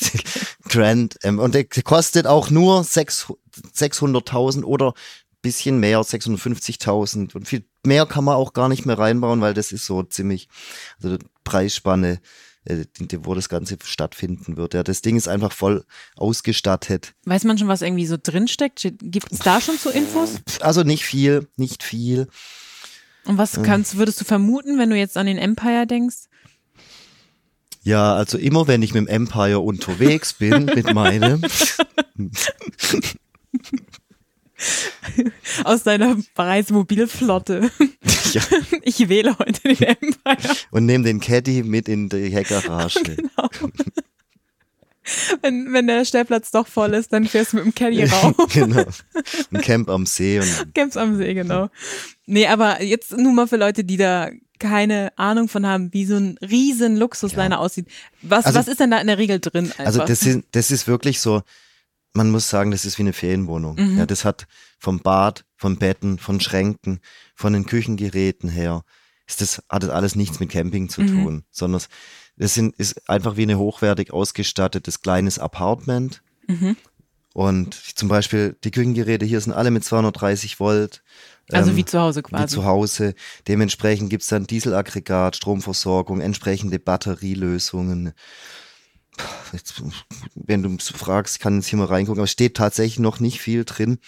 Grand Em- und der kostet auch nur sechs- 600.000 oder bisschen mehr, 650.000 und viel mehr kann man auch gar nicht mehr reinbauen, weil das ist so ziemlich, also die Preisspanne, äh, wo das Ganze stattfinden wird. Ja, das Ding ist einfach voll ausgestattet. Weiß man schon, was irgendwie so drinsteckt? Gibt es da schon so Infos? Also nicht viel, nicht viel. Und was kannst, würdest du vermuten, wenn du jetzt an den Empire denkst? Ja, also immer wenn ich mit dem Empire unterwegs bin, mit meinem, Aus deiner Reismobilflotte. ja, Ich wähle heute den Empire. und nehme den Caddy mit in die Heckgarage. Genau. Wenn, wenn der Stellplatz doch voll ist, dann fährst du mit dem Caddy rauf. genau. Ein Camp am See und Camps am See, genau. Nee, aber jetzt nur mal für Leute, die da keine Ahnung von haben, wie so ein riesen Luxusliner aussieht. Was, Also- was ist denn da in der Regel drin? Einfach? Also das ist, das ist wirklich so, man muss sagen, das ist wie eine Ferienwohnung. Mhm. Ja, das hat vom Bad, von Betten, von Schränken, von den Küchengeräten her, ist das, hat das alles nichts mit Camping zu Mhm. tun, sondern das sind, ist einfach wie eine hochwertig ausgestattetes kleines Apartment. Mhm. Und zum Beispiel die Küchengeräte hier sind alle mit 230 Volt. also ähm, wie zu Hause wie quasi. zu Hause. Dementsprechend gibt's dann Dieselaggregat, Stromversorgung, entsprechende Batterielösungen. Jetzt, wenn du fragst, ich kann jetzt hier mal reingucken, aber es steht tatsächlich noch nicht viel drin.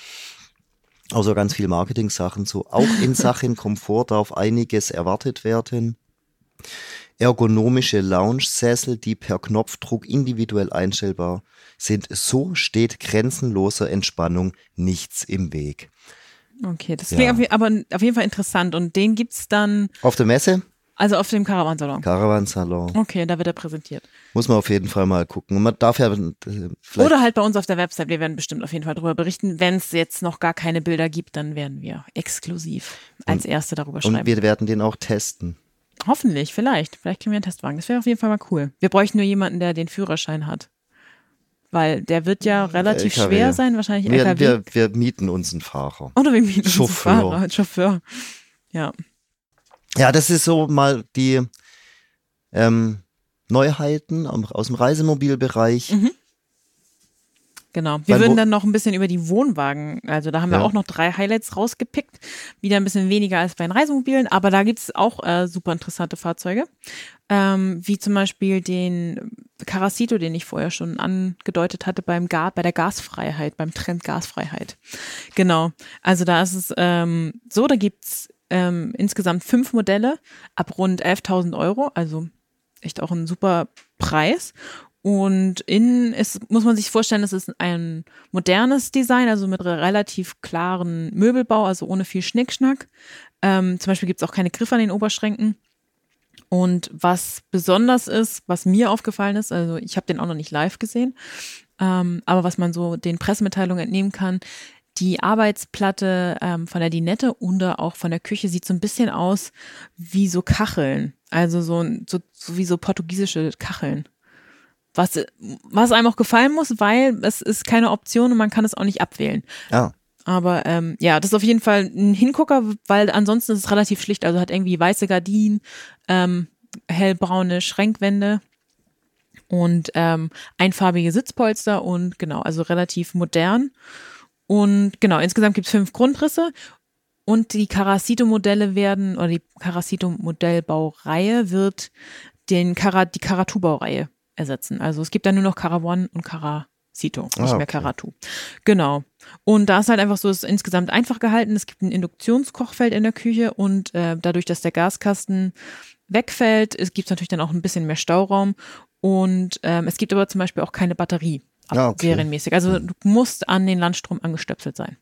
Außer ganz viel Marketing-Sachen so. Auch in Sachen Komfort darf einiges erwartet werden. Ergonomische Lounge-Sessel, die per Knopfdruck individuell einstellbar sind. So steht grenzenloser Entspannung nichts im Weg. Okay, das Ja. klingt auf, je- aber auf jeden Fall interessant. Und den gibt's dann, Auf der Messe, also auf dem Caravansalon. Caravansalon. Okay, da wird er präsentiert. Muss man auf jeden Fall mal gucken. Und man darf ja äh, vielleicht. Oder halt bei uns auf der Website. Wir werden bestimmt auf jeden Fall darüber berichten. Wenn es jetzt noch gar keine Bilder gibt, dann werden wir exklusiv als Erste darüber und schreiben. wir werden den auch testen. Hoffentlich, vielleicht. Vielleicht kriegen wir einen Testwagen. Das wäre auf jeden Fall mal cool. Wir bräuchten nur jemanden, der den Führerschein hat. Weil der wird ja relativ LKW. schwer sein, wahrscheinlich Wir, LKW. wir, wir mieten uns einen Fahrer. Oder wir mieten uns einen Chauffeur. Fahrer, Chauffeur. Ja. Ja, das ist so mal die ähm, Neuheiten aus dem Reisemobilbereich. Mhm. Genau. Wir Weil würden dann noch ein bisschen über die Wohnwagen, also da haben wir Ja. auch noch drei Highlights rausgepickt. Wieder ein bisschen weniger als bei den Reisemobilen, aber da gibt's auch äh, super interessante Fahrzeuge. Ähm, wie zum Beispiel den Caracito, den ich vorher schon angedeutet hatte beim Ga bei der Gasfreiheit, beim Trend Gasfreiheit. Genau. Also da ist es ähm, so, da gibt's ähm, insgesamt fünf Modelle ab rund 11.000 Euro, also echt auch ein super Preis. Und innen ist, muss man sich vorstellen, es ist ein modernes Design, also mit re- relativ klaren Möbelbau, also ohne viel Schnickschnack. Ähm, zum Beispiel gibt es auch keine Griffe an den Oberschränken. Und was besonders ist, was mir aufgefallen ist, also ich habe den auch noch nicht live gesehen, ähm, aber was man so den Pressemitteilungen entnehmen kann, die Arbeitsplatte ähm, von der Dinette und auch von der Küche sieht so ein bisschen aus wie so Kacheln. Also so, ein- so, so wie so portugiesische Kacheln. Was, was einem auch gefallen muss, weil es ist keine Option und man kann es auch nicht abwählen. Ja. Aber ähm, ja, das ist auf jeden Fall ein Hingucker, weil ansonsten ist es relativ schlicht. Also hat irgendwie weiße Gardinen, ähm, hellbraune Schränkwände und ähm, einfarbige Sitzpolster und genau, also relativ modern. Und genau, insgesamt gibt es fünf Grundrisse und die Caracito-Modelle werden, oder die Caracito-Modellbaureihe wird den Cara, die Caratu-Baureihe ersetzen. Also es gibt dann nur noch Caravan und Caracito, nicht Ah, mehr okay. Caratu. Genau. Und da ist halt einfach so, es ist insgesamt einfach gehalten. Es gibt ein Induktionskochfeld in der Küche und äh, dadurch, dass der Gaskasten wegfällt, es gibt natürlich dann auch ein bisschen mehr Stauraum. Und ähm, es gibt aber zum Beispiel auch keine Batterie Ah, okay. serienmäßig. Also du musst an den Landstrom angestöpselt sein.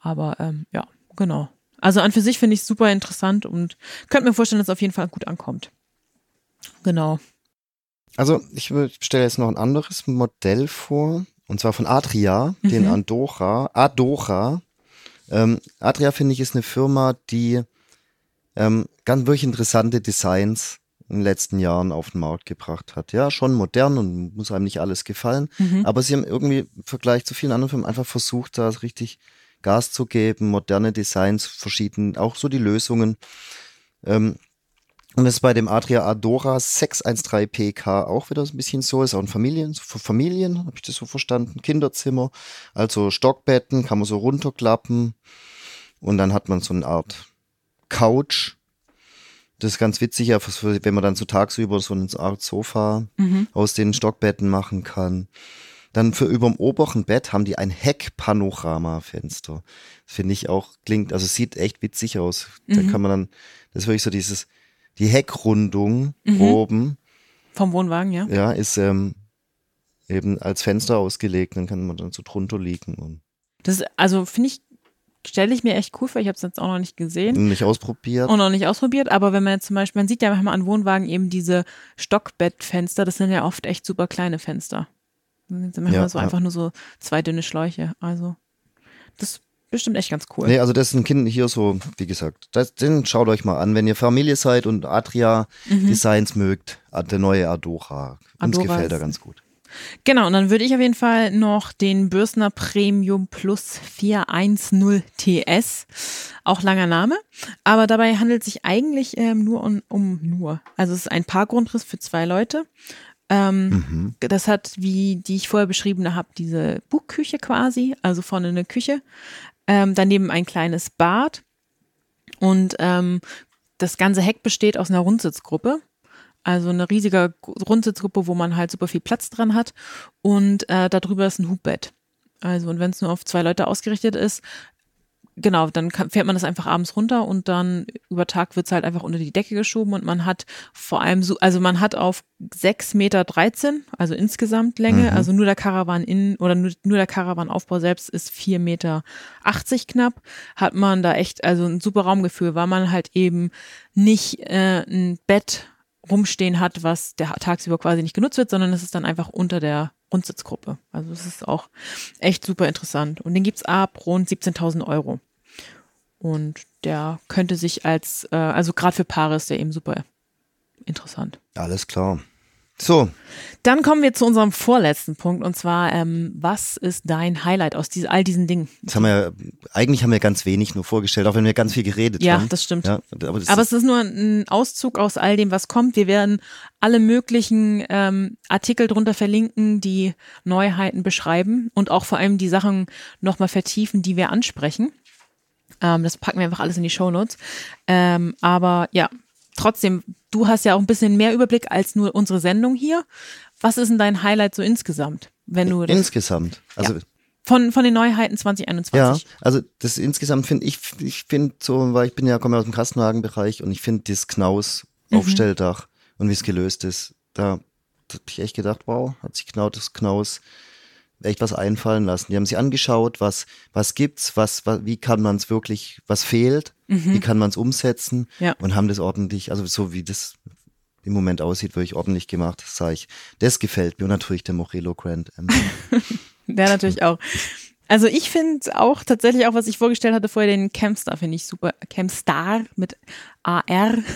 Aber ähm, ja, genau. Also an für sich finde ich es super interessant und könnte mir vorstellen, dass es auf jeden Fall gut ankommt. Genau. Also ich stelle jetzt noch ein anderes Modell vor, und zwar von Adria, den Mhm. Andorra, Adora. Ähm, Adria, finde ich, ist eine Firma, die ähm, ganz wirklich interessante Designs in den letzten Jahren auf den Markt gebracht hat. Ja, schon modern und muss einem nicht alles gefallen, Mhm. aber sie haben irgendwie im Vergleich zu vielen anderen Firmen einfach versucht, da richtig Gas zu geben, moderne Designs, verschieden, auch so die Lösungen. Ähm, und das ist bei dem Adria Adora 613 PK auch wieder so ein bisschen so. Ist auch ein Familien, so für Familien, habe ich das so verstanden. Kinderzimmer, also Stockbetten, kann man so runterklappen. Und dann hat man so eine Art Couch. Das ist ganz witzig, ja, wenn man dann so tagsüber so eine Art Sofa Mhm. aus den Stockbetten machen kann. Dann für überm oberen Bett haben die ein Heckpanoramafenster. Finde ich auch, klingt, also sieht echt witzig aus. Da Mhm. kann man dann, das ist wirklich so dieses, die Heckrundung Mhm. oben, Vom Wohnwagen, ja. ja, ist ähm, eben als Fenster ausgelegt, dann kann man dann so drunter liegen und Das, also finde ich, stelle ich mir echt cool vor. Ich habe es jetzt auch noch nicht gesehen. nicht ausprobiert. und noch nicht ausprobiert, aber wenn man jetzt zum Beispiel, man sieht ja manchmal an Wohnwagen eben diese Stockbettfenster, das sind ja oft echt super kleine Fenster. Das sind manchmal Ja, so ja. einfach nur so zwei dünne Schläuche. Also, das ist bestimmt echt ganz cool. Nee, also das sind Kinder hier so, wie gesagt, das, den schaut euch mal an, wenn ihr Familie seid und Adria Designs mögt, der neue Adora. Uns Mhm. Adora gefällt er ist- ganz gut. Genau, und dann würde ich auf jeden Fall noch den Bürstner Premium Plus 410 TS, auch langer Name, aber dabei handelt es sich eigentlich ähm, nur um, um nur. Also es ist ein Paargrundriss für zwei Leute. Ähm, Mhm. Das hat, wie die ich vorher beschrieben habe, diese Bugküche quasi, also vorne eine Küche, ähm, daneben ein kleines Bad und ähm, das ganze Heck besteht aus einer Rundsitzgruppe. Also eine riesige Rundsitzgruppe, wo man halt super viel Platz dran hat. Und äh, darüber ist ein Hubbett. Also, und wenn es nur auf zwei Leute ausgerichtet ist, genau, dann kann, fährt man das einfach abends runter und dann über Tag wird's halt einfach unter die Decke geschoben und man hat vor allem so, also man hat auf 6,13 Meter, also insgesamt Länge, also nur der Karawan in oder nur, nur der Karawanaufbau selbst ist 4,80 Meter knapp, hat man da echt, also ein super Raumgefühl, weil man halt eben nicht äh, ein Bett rumstehen hat, was der tagsüber quasi nicht genutzt wird, sondern es ist dann einfach unter der Rundsitzgruppe. Also es ist auch echt super interessant. Und den gibt's ab rund 17.000 Euro. Und der könnte sich als, äh, also gerade für Paare ist der eben super interessant. Alles klar. So, Dann kommen wir zu unserem vorletzten Punkt und zwar, ähm, was ist dein Highlight aus diese, all diesen Dingen? jetzt haben wir ja, eigentlich haben wir ganz wenig nur vorgestellt, auch wenn wir ganz viel geredet Ja, haben. das stimmt. Ja, aber das Aber ist, es ist nur ein Auszug aus all dem, was kommt. Wir werden alle möglichen ähm, Artikel drunter verlinken, die Neuheiten beschreiben und auch vor allem die Sachen nochmal vertiefen, die wir ansprechen. Ähm, das packen wir einfach alles in die Shownotes. Ähm, aber ja, trotzdem, du hast ja auch ein bisschen mehr Überblick als nur unsere Sendung hier. Was ist denn dein Highlight so insgesamt, wenn du das, insgesamt. Also von, von den Neuheiten 2021? Ja, also das insgesamt finde ich, ich finde so, weil ich bin ja, komme ja aus dem Kastenwagenbereich und ich finde das Knaus Mhm. Aufstelldach und wie es gelöst ist, da, da habe ich echt gedacht, wow, hat sich genau das Knaus echt was einfallen lassen. Die haben sich angeschaut, was, was gibt's, was, was wie kann man es wirklich, was fehlt, wie kann man es umsetzen Mhm. Ja. und haben das ordentlich, also so wie das im Moment aussieht, wirklich ordentlich gemacht, das sage ich. Das gefällt mir und natürlich der Morello Grand. Der natürlich auch. Also ich finde auch tatsächlich auch, was ich vorgestellt hatte vorher, den Camstar finde ich super. Camstar mit AR.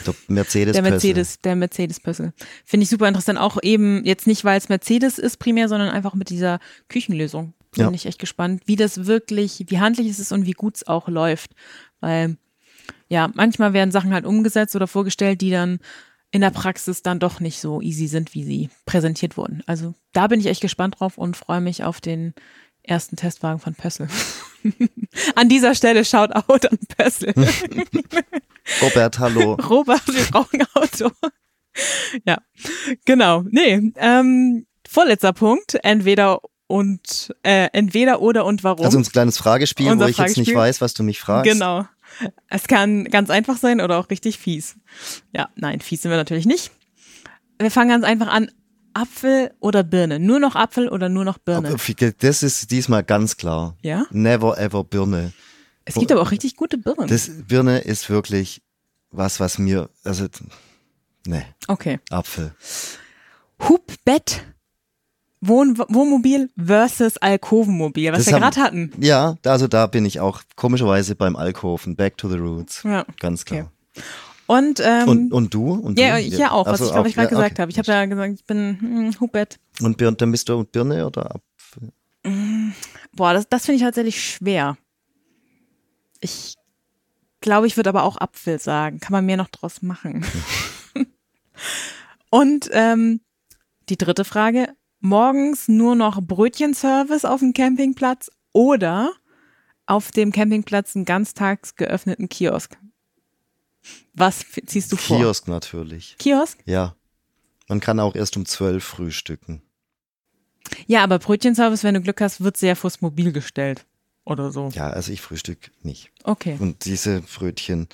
Der Mercedes Der Mercedes, der Mercedes-Pössl. Finde ich super interessant. Auch eben jetzt nicht, weil es Mercedes ist primär, sondern einfach mit dieser Küchenlösung. Bin Ja. ich echt gespannt, wie das wirklich, wie handlich es ist und wie gut es auch läuft. Weil, ja, manchmal werden Sachen halt umgesetzt oder vorgestellt, die dann in der Praxis dann doch nicht so easy sind, wie sie präsentiert wurden. Also da bin ich echt gespannt drauf und freue mich auf den ersten Testwagen von Pössl. an dieser Stelle Shoutout an Pössl. Robert, hallo. Robert, wir brauchen ein Auto. ja, genau. Nee, ähm, vorletzter Punkt. Entweder und äh, entweder oder und warum. Also ein kleines Fragespiel, Unser wo ich jetzt nicht Fragespiel. weiß, was du mich fragst. Genau. Es kann ganz einfach sein oder auch richtig fies. Ja, nein, fies sind wir natürlich nicht. Wir fangen ganz einfach an. Apfel oder Birne? Nur noch Apfel oder nur noch Birne? Das ist diesmal ganz klar. Ja? Never ever Birne. Es gibt aber auch richtig gute Birnen. Das Birne ist wirklich was, was mir, also, ne, okay. Apfel. Hubbett, Wohn Wohnmobil versus Alkovenmobil, was Das wir gerade hatten. Ja, also da bin ich auch komischerweise beim Alkoven. Back to the roots. Ja, Ganz klar. Und, ähm, Und, und du? Und ja, du? ich ja auch, was Also ich, was ich gerade ja, gesagt okay. habe. Ich habe ja gesagt, ich bin hm, Hubbett. Und Birne, dann bist du Birne oder Apfel? Boah, das, das finde ich tatsächlich schwer. Ich glaube, ich würde aber auch Apfel sagen. Kann man mehr noch draus machen. Und ähm, die dritte Frage. Morgens nur noch Brötchenservice auf dem Campingplatz oder auf dem Campingplatz einen ganztags geöffneten Kiosk? Was ziehst du vor? Kiosk natürlich. Kiosk? Ja. Man kann auch erst um zwölf frühstücken. Ja, aber Brötchenservice, wenn du Glück hast, wird sehr vors Mobil gestellt. Oder so. Ja, also ich frühstück nicht. Okay. Und diese Brötchen,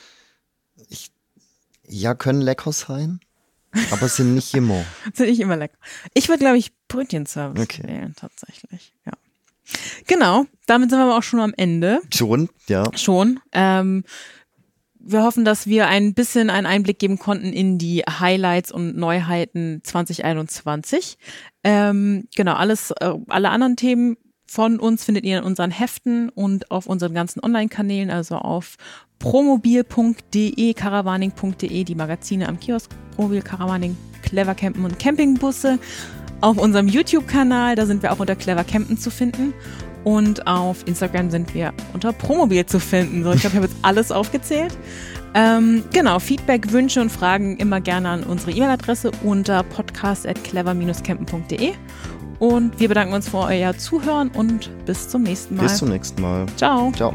ich, ja, können lecker sein, aber sind nicht immer. Sind nicht immer lecker. Ich würde, glaube ich, Brötchenservice Okay. wählen, tatsächlich. Ja. Genau, damit sind wir aber auch schon am Ende. Schon, ja. Schon. Ähm, wir hoffen, dass wir ein bisschen einen Einblick geben konnten in die Highlights und Neuheiten 2021. Ähm, genau, alles, äh, alle anderen Themen von uns findet ihr in unseren Heften und auf unseren ganzen Online-Kanälen, also auf promobil.de, caravaning.de, die Magazine am Kiosk, Promobil, Caravaning, Clever Campen und Campingbusse. Auf unserem YouTube-Kanal, da sind wir auch unter Clever Campen zu finden. Und auf Instagram sind wir unter Promobil zu finden. So, ich glaube, ich habe jetzt alles aufgezählt. Ähm, genau, Feedback, Wünsche und Fragen immer gerne an unsere E-Mail-Adresse unter podcast.clever-campen.de. Und wir bedanken uns für euer Zuhören und bis zum nächsten Mal. Bis zum nächsten Mal. Ciao. Ciao.